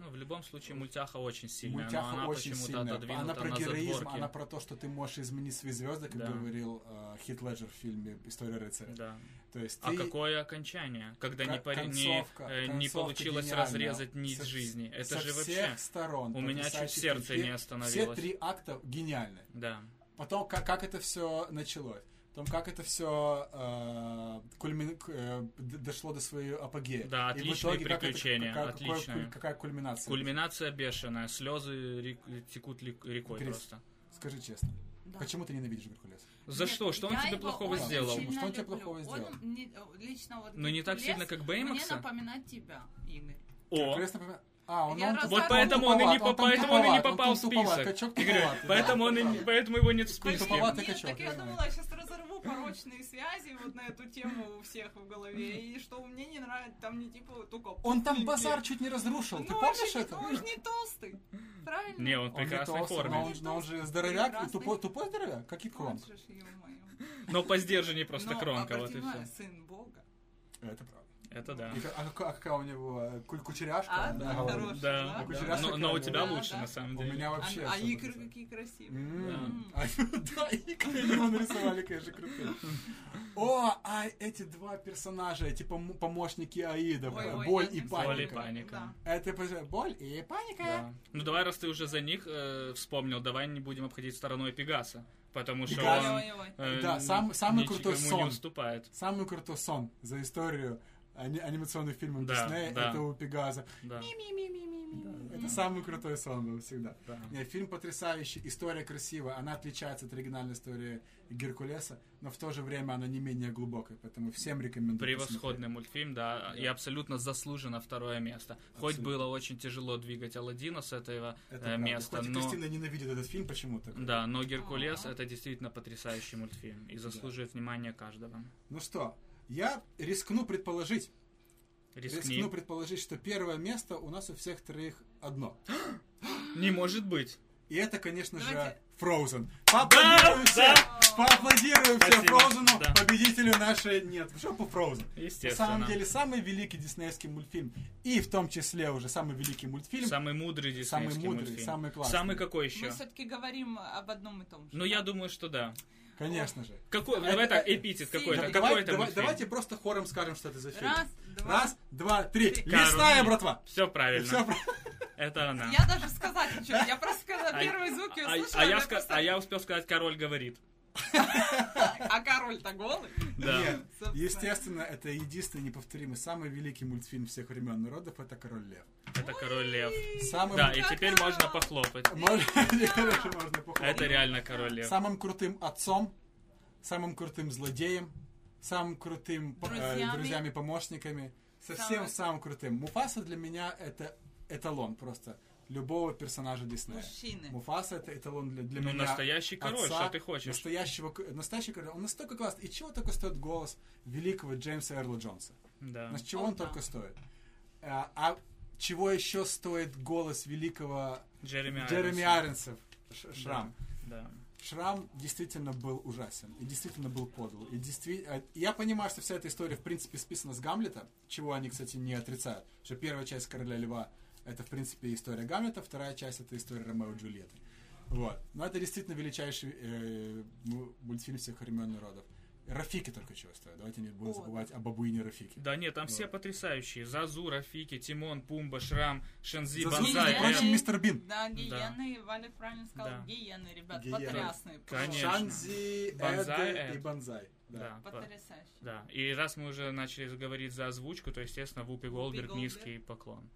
Ну, в любом случае, мультяха очень сильная, Мультяха но она очень сильная. Она про героизм, она про то, что ты можешь изменить свои звезды, как Да. говорил э, Хит Леджер в фильме «История рыцаря». Да. То есть А ты... какое окончание, когда не, Ко- пори- не, концовка- э, не концовка получилось гениальная. разрезать нить Со- жизни? Это со же всех вообще... сторон. У меня чуть сердце не Все остановилось. три акта гениальны. Да. Потом, как, как это все началось. Потом, как это все дошло до своего апогея. Да, И в отличные итоге, как это- приключения, какая, какое отличные. куль- какая кульминация? Кульминация бешеная, слезы рек- текут рекой Крис, просто. Скажи честно, Да. почему ты ненавидишь Геркулеса? За Нет, что? Что он тебе плохого сделал? Что он тебе плохого сделал? Он мне, э, лично вот Но не так Геркулес сильно, как Мне Бэймакса? напоминает тебя, Игорь. О, Геркулес, например... А, он, Я он, вот Он поэтому он и не, он поэтому он и не он попал в туповат, список. Игорь, да, поэтому, он и, да. поэтому его нет в списке. Туповатый качок, так я думала, я сейчас порочные связи вот на эту тему у всех в голове. И что мне не нравится, там не типа только Он там базар чуть не разрушил, Ну, ты он помнишь это? Он же не толстый. Правильно? Не, он в прекрасной форме. но он, же здоровяк, тупой, здоровяк, как и Крон. Вот же ж, ё-моё. Но по сдержаннее просто Но кронка, вот и все. сын Бога. Это правда. Это да. И а, какая- а какая у него э, кучеряшка А, да, хорошая, Да, да. А кучеряшка Но, но у тебя лучше, Да, на самом У деле. меня А, вообще... а особо икры какие красивые. А, Да, икры его нарисовали, конечно, крутые. О, а эти два персонажа, эти пом- помощники Аида, Ой, ой, Боль и не Боль и Паника. паника. Да. Это Боль и Паника. Да. Ну давай, раз ты уже за них э, вспомнил, давай не будем обходить стороной Пегаса. Потому что Пегас. он э, Да, сам- самый крутой не сон. уступает. Самый крутой сон за историю ани- анимационных фильмов Да, Диснея, да. это у Пегаза. Да, Это самый крутой сон был всегда. да. Не, фильм потрясающий, история красивая, она отличается от оригинальной истории Геркулеса, но в то же время она не менее глубокая, поэтому всем рекомендую. Превосходный посмотреть. мультфильм, да, и абсолютно заслуженно второе место. Хоть Абсолютно. было очень тяжело двигать Аладдина с этого Это э, правда. места, Хоть и но... Кристина ненавидит этот фильм почему-то. Да, но Геркулес Ага. это действительно потрясающий мультфильм и заслуживает внимания каждого. Ну что, я рискну предположить, Рискни. рискну предположить, что первое место у нас у всех троих одно. Не может быть. И это, конечно же, Давайте. Frozen. Поаплодируем все! Поаплодируем все Спасибо. Frozen, Да. победителю нашей... Нет, в жопу Frozen. На Естественно. самом деле, самый великий диснеевский мультфильм, и в том числе уже самый великий мультфильм, Самый мудрый самый диснеевский мудрый, мультфильм. самый классный. Самый какой еще? Мы все-таки говорим об одном и том же. Ну, я думаю, что да. Конечно же. Какой, Это- давай так, эпитет какой-то. Давай- давай-? Давайте просто хором скажем, что это за фильм. Раз, два. Раз, два, три. Три. Лесная, братва! Все правильно. Все правильно. Это она. Я даже сказать ничего. Я просто сказала А- первые звуки А, услышала. а я, просто- а я успел сказать, король говорит. А король-то голый? Да. Нет, естественно, это единственный неповторимый, самый великий мультфильм всех времен народов, это «Король лев». Это король лев. Самым... Да, и теперь можно похлопать. Можно, можно похвалить. Это реально король лев. Самым крутым отцом, самым крутым злодеем, самым крутым э, Друзьями. друзьями-помощниками, совсем самым крутым. Муфаса для меня это эталон просто любого персонажа Диснея. Мужчины. Муфаса это эталон для, для Ну, меня. настоящий король, отца, что ты хочешь? Настоящего, настоящий король. Он настолько классный. И чего только стоит голос великого Джеймса Эрла Джонса? Да. На чего О, он да. только стоит? А, а чего еще стоит голос великого Джереми Джереми? Ш- Шрам. Да. Шрам действительно был ужасен. И действительно был подл. И действительно... Я понимаю, что вся эта история, в принципе, списана с Гамлета, чего они, кстати, не отрицают. Что первая часть Короля Льва это, в принципе, история Гамлета, вторая часть это история Ромео и Джульетты. Вот. Но это действительно величайший э, му- мультфильм всех времен народов. Рафики только чего стоят. Давайте не будем забывать о бабуине Рафики. Да нет, там все Вот. потрясающие. Зазу, Рафики, Тимон, Пумба, Шрам, Шензи, Зазу, Бонзай. Эд. мистер Бин. Да, гиены, Валя правильно сказал, Да. гиены, ребят, Гиены. потрясные. Конечно. Шанзи, Бонзай, Эд и. Бонзай. Да. Да, по- Потрясающе. да. И раз мы уже начали говорить за озвучку, то, естественно, Вупи Голдберг Голдберг. низкий поклон.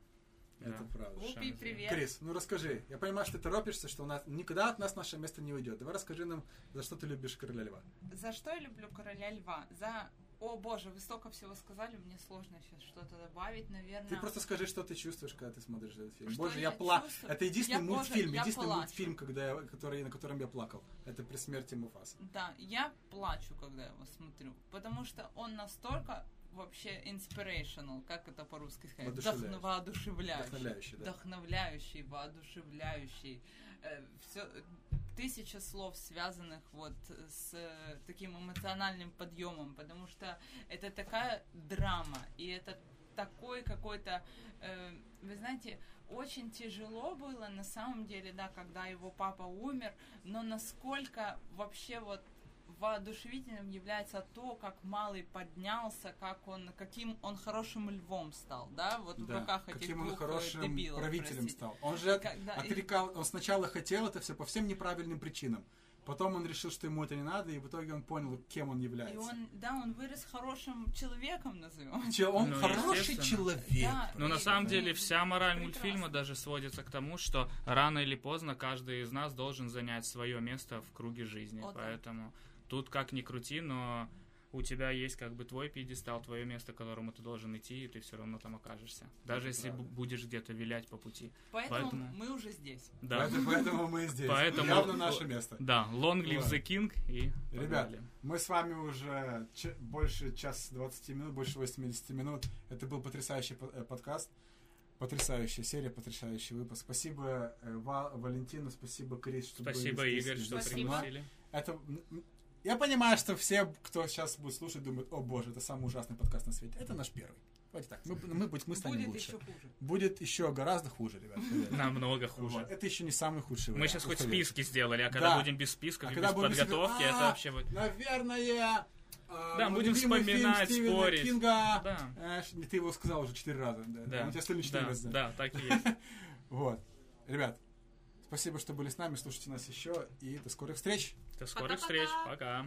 Это Да. правда. Шанзи. привет. Крис, ну расскажи. Я понимаю, что ты торопишься, что у нас никогда от нас наше место не уйдет. Давай расскажи нам, за что ты любишь Короля Льва. За что я люблю Короля Льва? За... О боже, вы столько всего сказали, мне сложно сейчас что-то добавить, наверное. Ты просто скажи, что ты чувствуешь, когда ты смотришь этот фильм. Что Боже, я я пла... чувствую? Это единственный Я, боже, мультфильм, я единственный плачу. мультфильм, когда я, который, на котором я плакал. Это при смерти Муфаса. Да, я плачу, когда его смотрю, потому что он настолько вообще inspirational, как это по-русски сказать, Воодушевляющий. Вдохно- воодушевляющий, Вдохновляющий, да. вдохновляющий, воодушевляющий. все, тысяча слов, связанных вот с э, таким эмоциональным подъемом, потому что это такая драма, и это такой какой-то, э, вы знаете, очень тяжело было на самом деле, да, когда его папа умер, но насколько вообще вот воодушевительным является то, как малый поднялся, как он, каким он хорошим львом стал, да, вот в Да. руках этих Каким он двух э, хорошим дебилов, правителем простите. стал. Он же Когда- и- отрекал, он сначала хотел это все по всем неправильным причинам. Потом он решил, что ему это не надо, и в итоге он понял, кем он И является. он, да, он вырос хорошим человеком, назовем. Че, он Ну, хороший человек. Да. Но на И- самом и- деле вся мораль прекрасно. мультфильма даже сводится к тому, что рано или поздно каждый из нас должен занять свое место в круге жизни. О, да. Тут как ни крути, но у тебя есть как бы твой пьедестал, твое место, к которому ты должен идти, и ты все равно там окажешься. Даже Это если правда. бу- будешь где-то вилять по пути. Поэтому, Поэтому- мы уже здесь. Да. Поэтому, поэтому мы здесь. Поэтому- Явно наше место. Да, long live the king и Ребят, погнали. мы с вами уже ч- больше час 20 минут, больше 80 минут. Это был потрясающий по- э, подкаст. Потрясающая серия, потрясающий выпуск. Спасибо э, Ва- Валентину, спасибо Крис, что Спасибо, были здесь Игорь, что пригласили. Это, я понимаю, что все, кто сейчас будет слушать, думают, о боже, это самый ужасный подкаст на свете. Это наш первый. Давайте так. Мы, мы, мы станем Будет лучше. еще хуже. Будет еще гораздо хуже, ребят. Намного хуже. Вот. Это еще не самый худший Мы вариант, сейчас хоть поверьте. списки сделали, а когда Да. будем без списков А и без будем подготовки, себе, это «А, вообще будет... Наверное... а, Да, будем фильм вспоминать, Стивена спорить. Кинга. Да. Знаешь, ты его сказал уже четыре раза. Да, Да, Он тебя остальные четыре да, раза да, так и есть. Вот. Ребят, спасибо, что были с нами. Слушайте нас еще. И до скорых встреч. До скорых Пока-пока. встреч. Пока.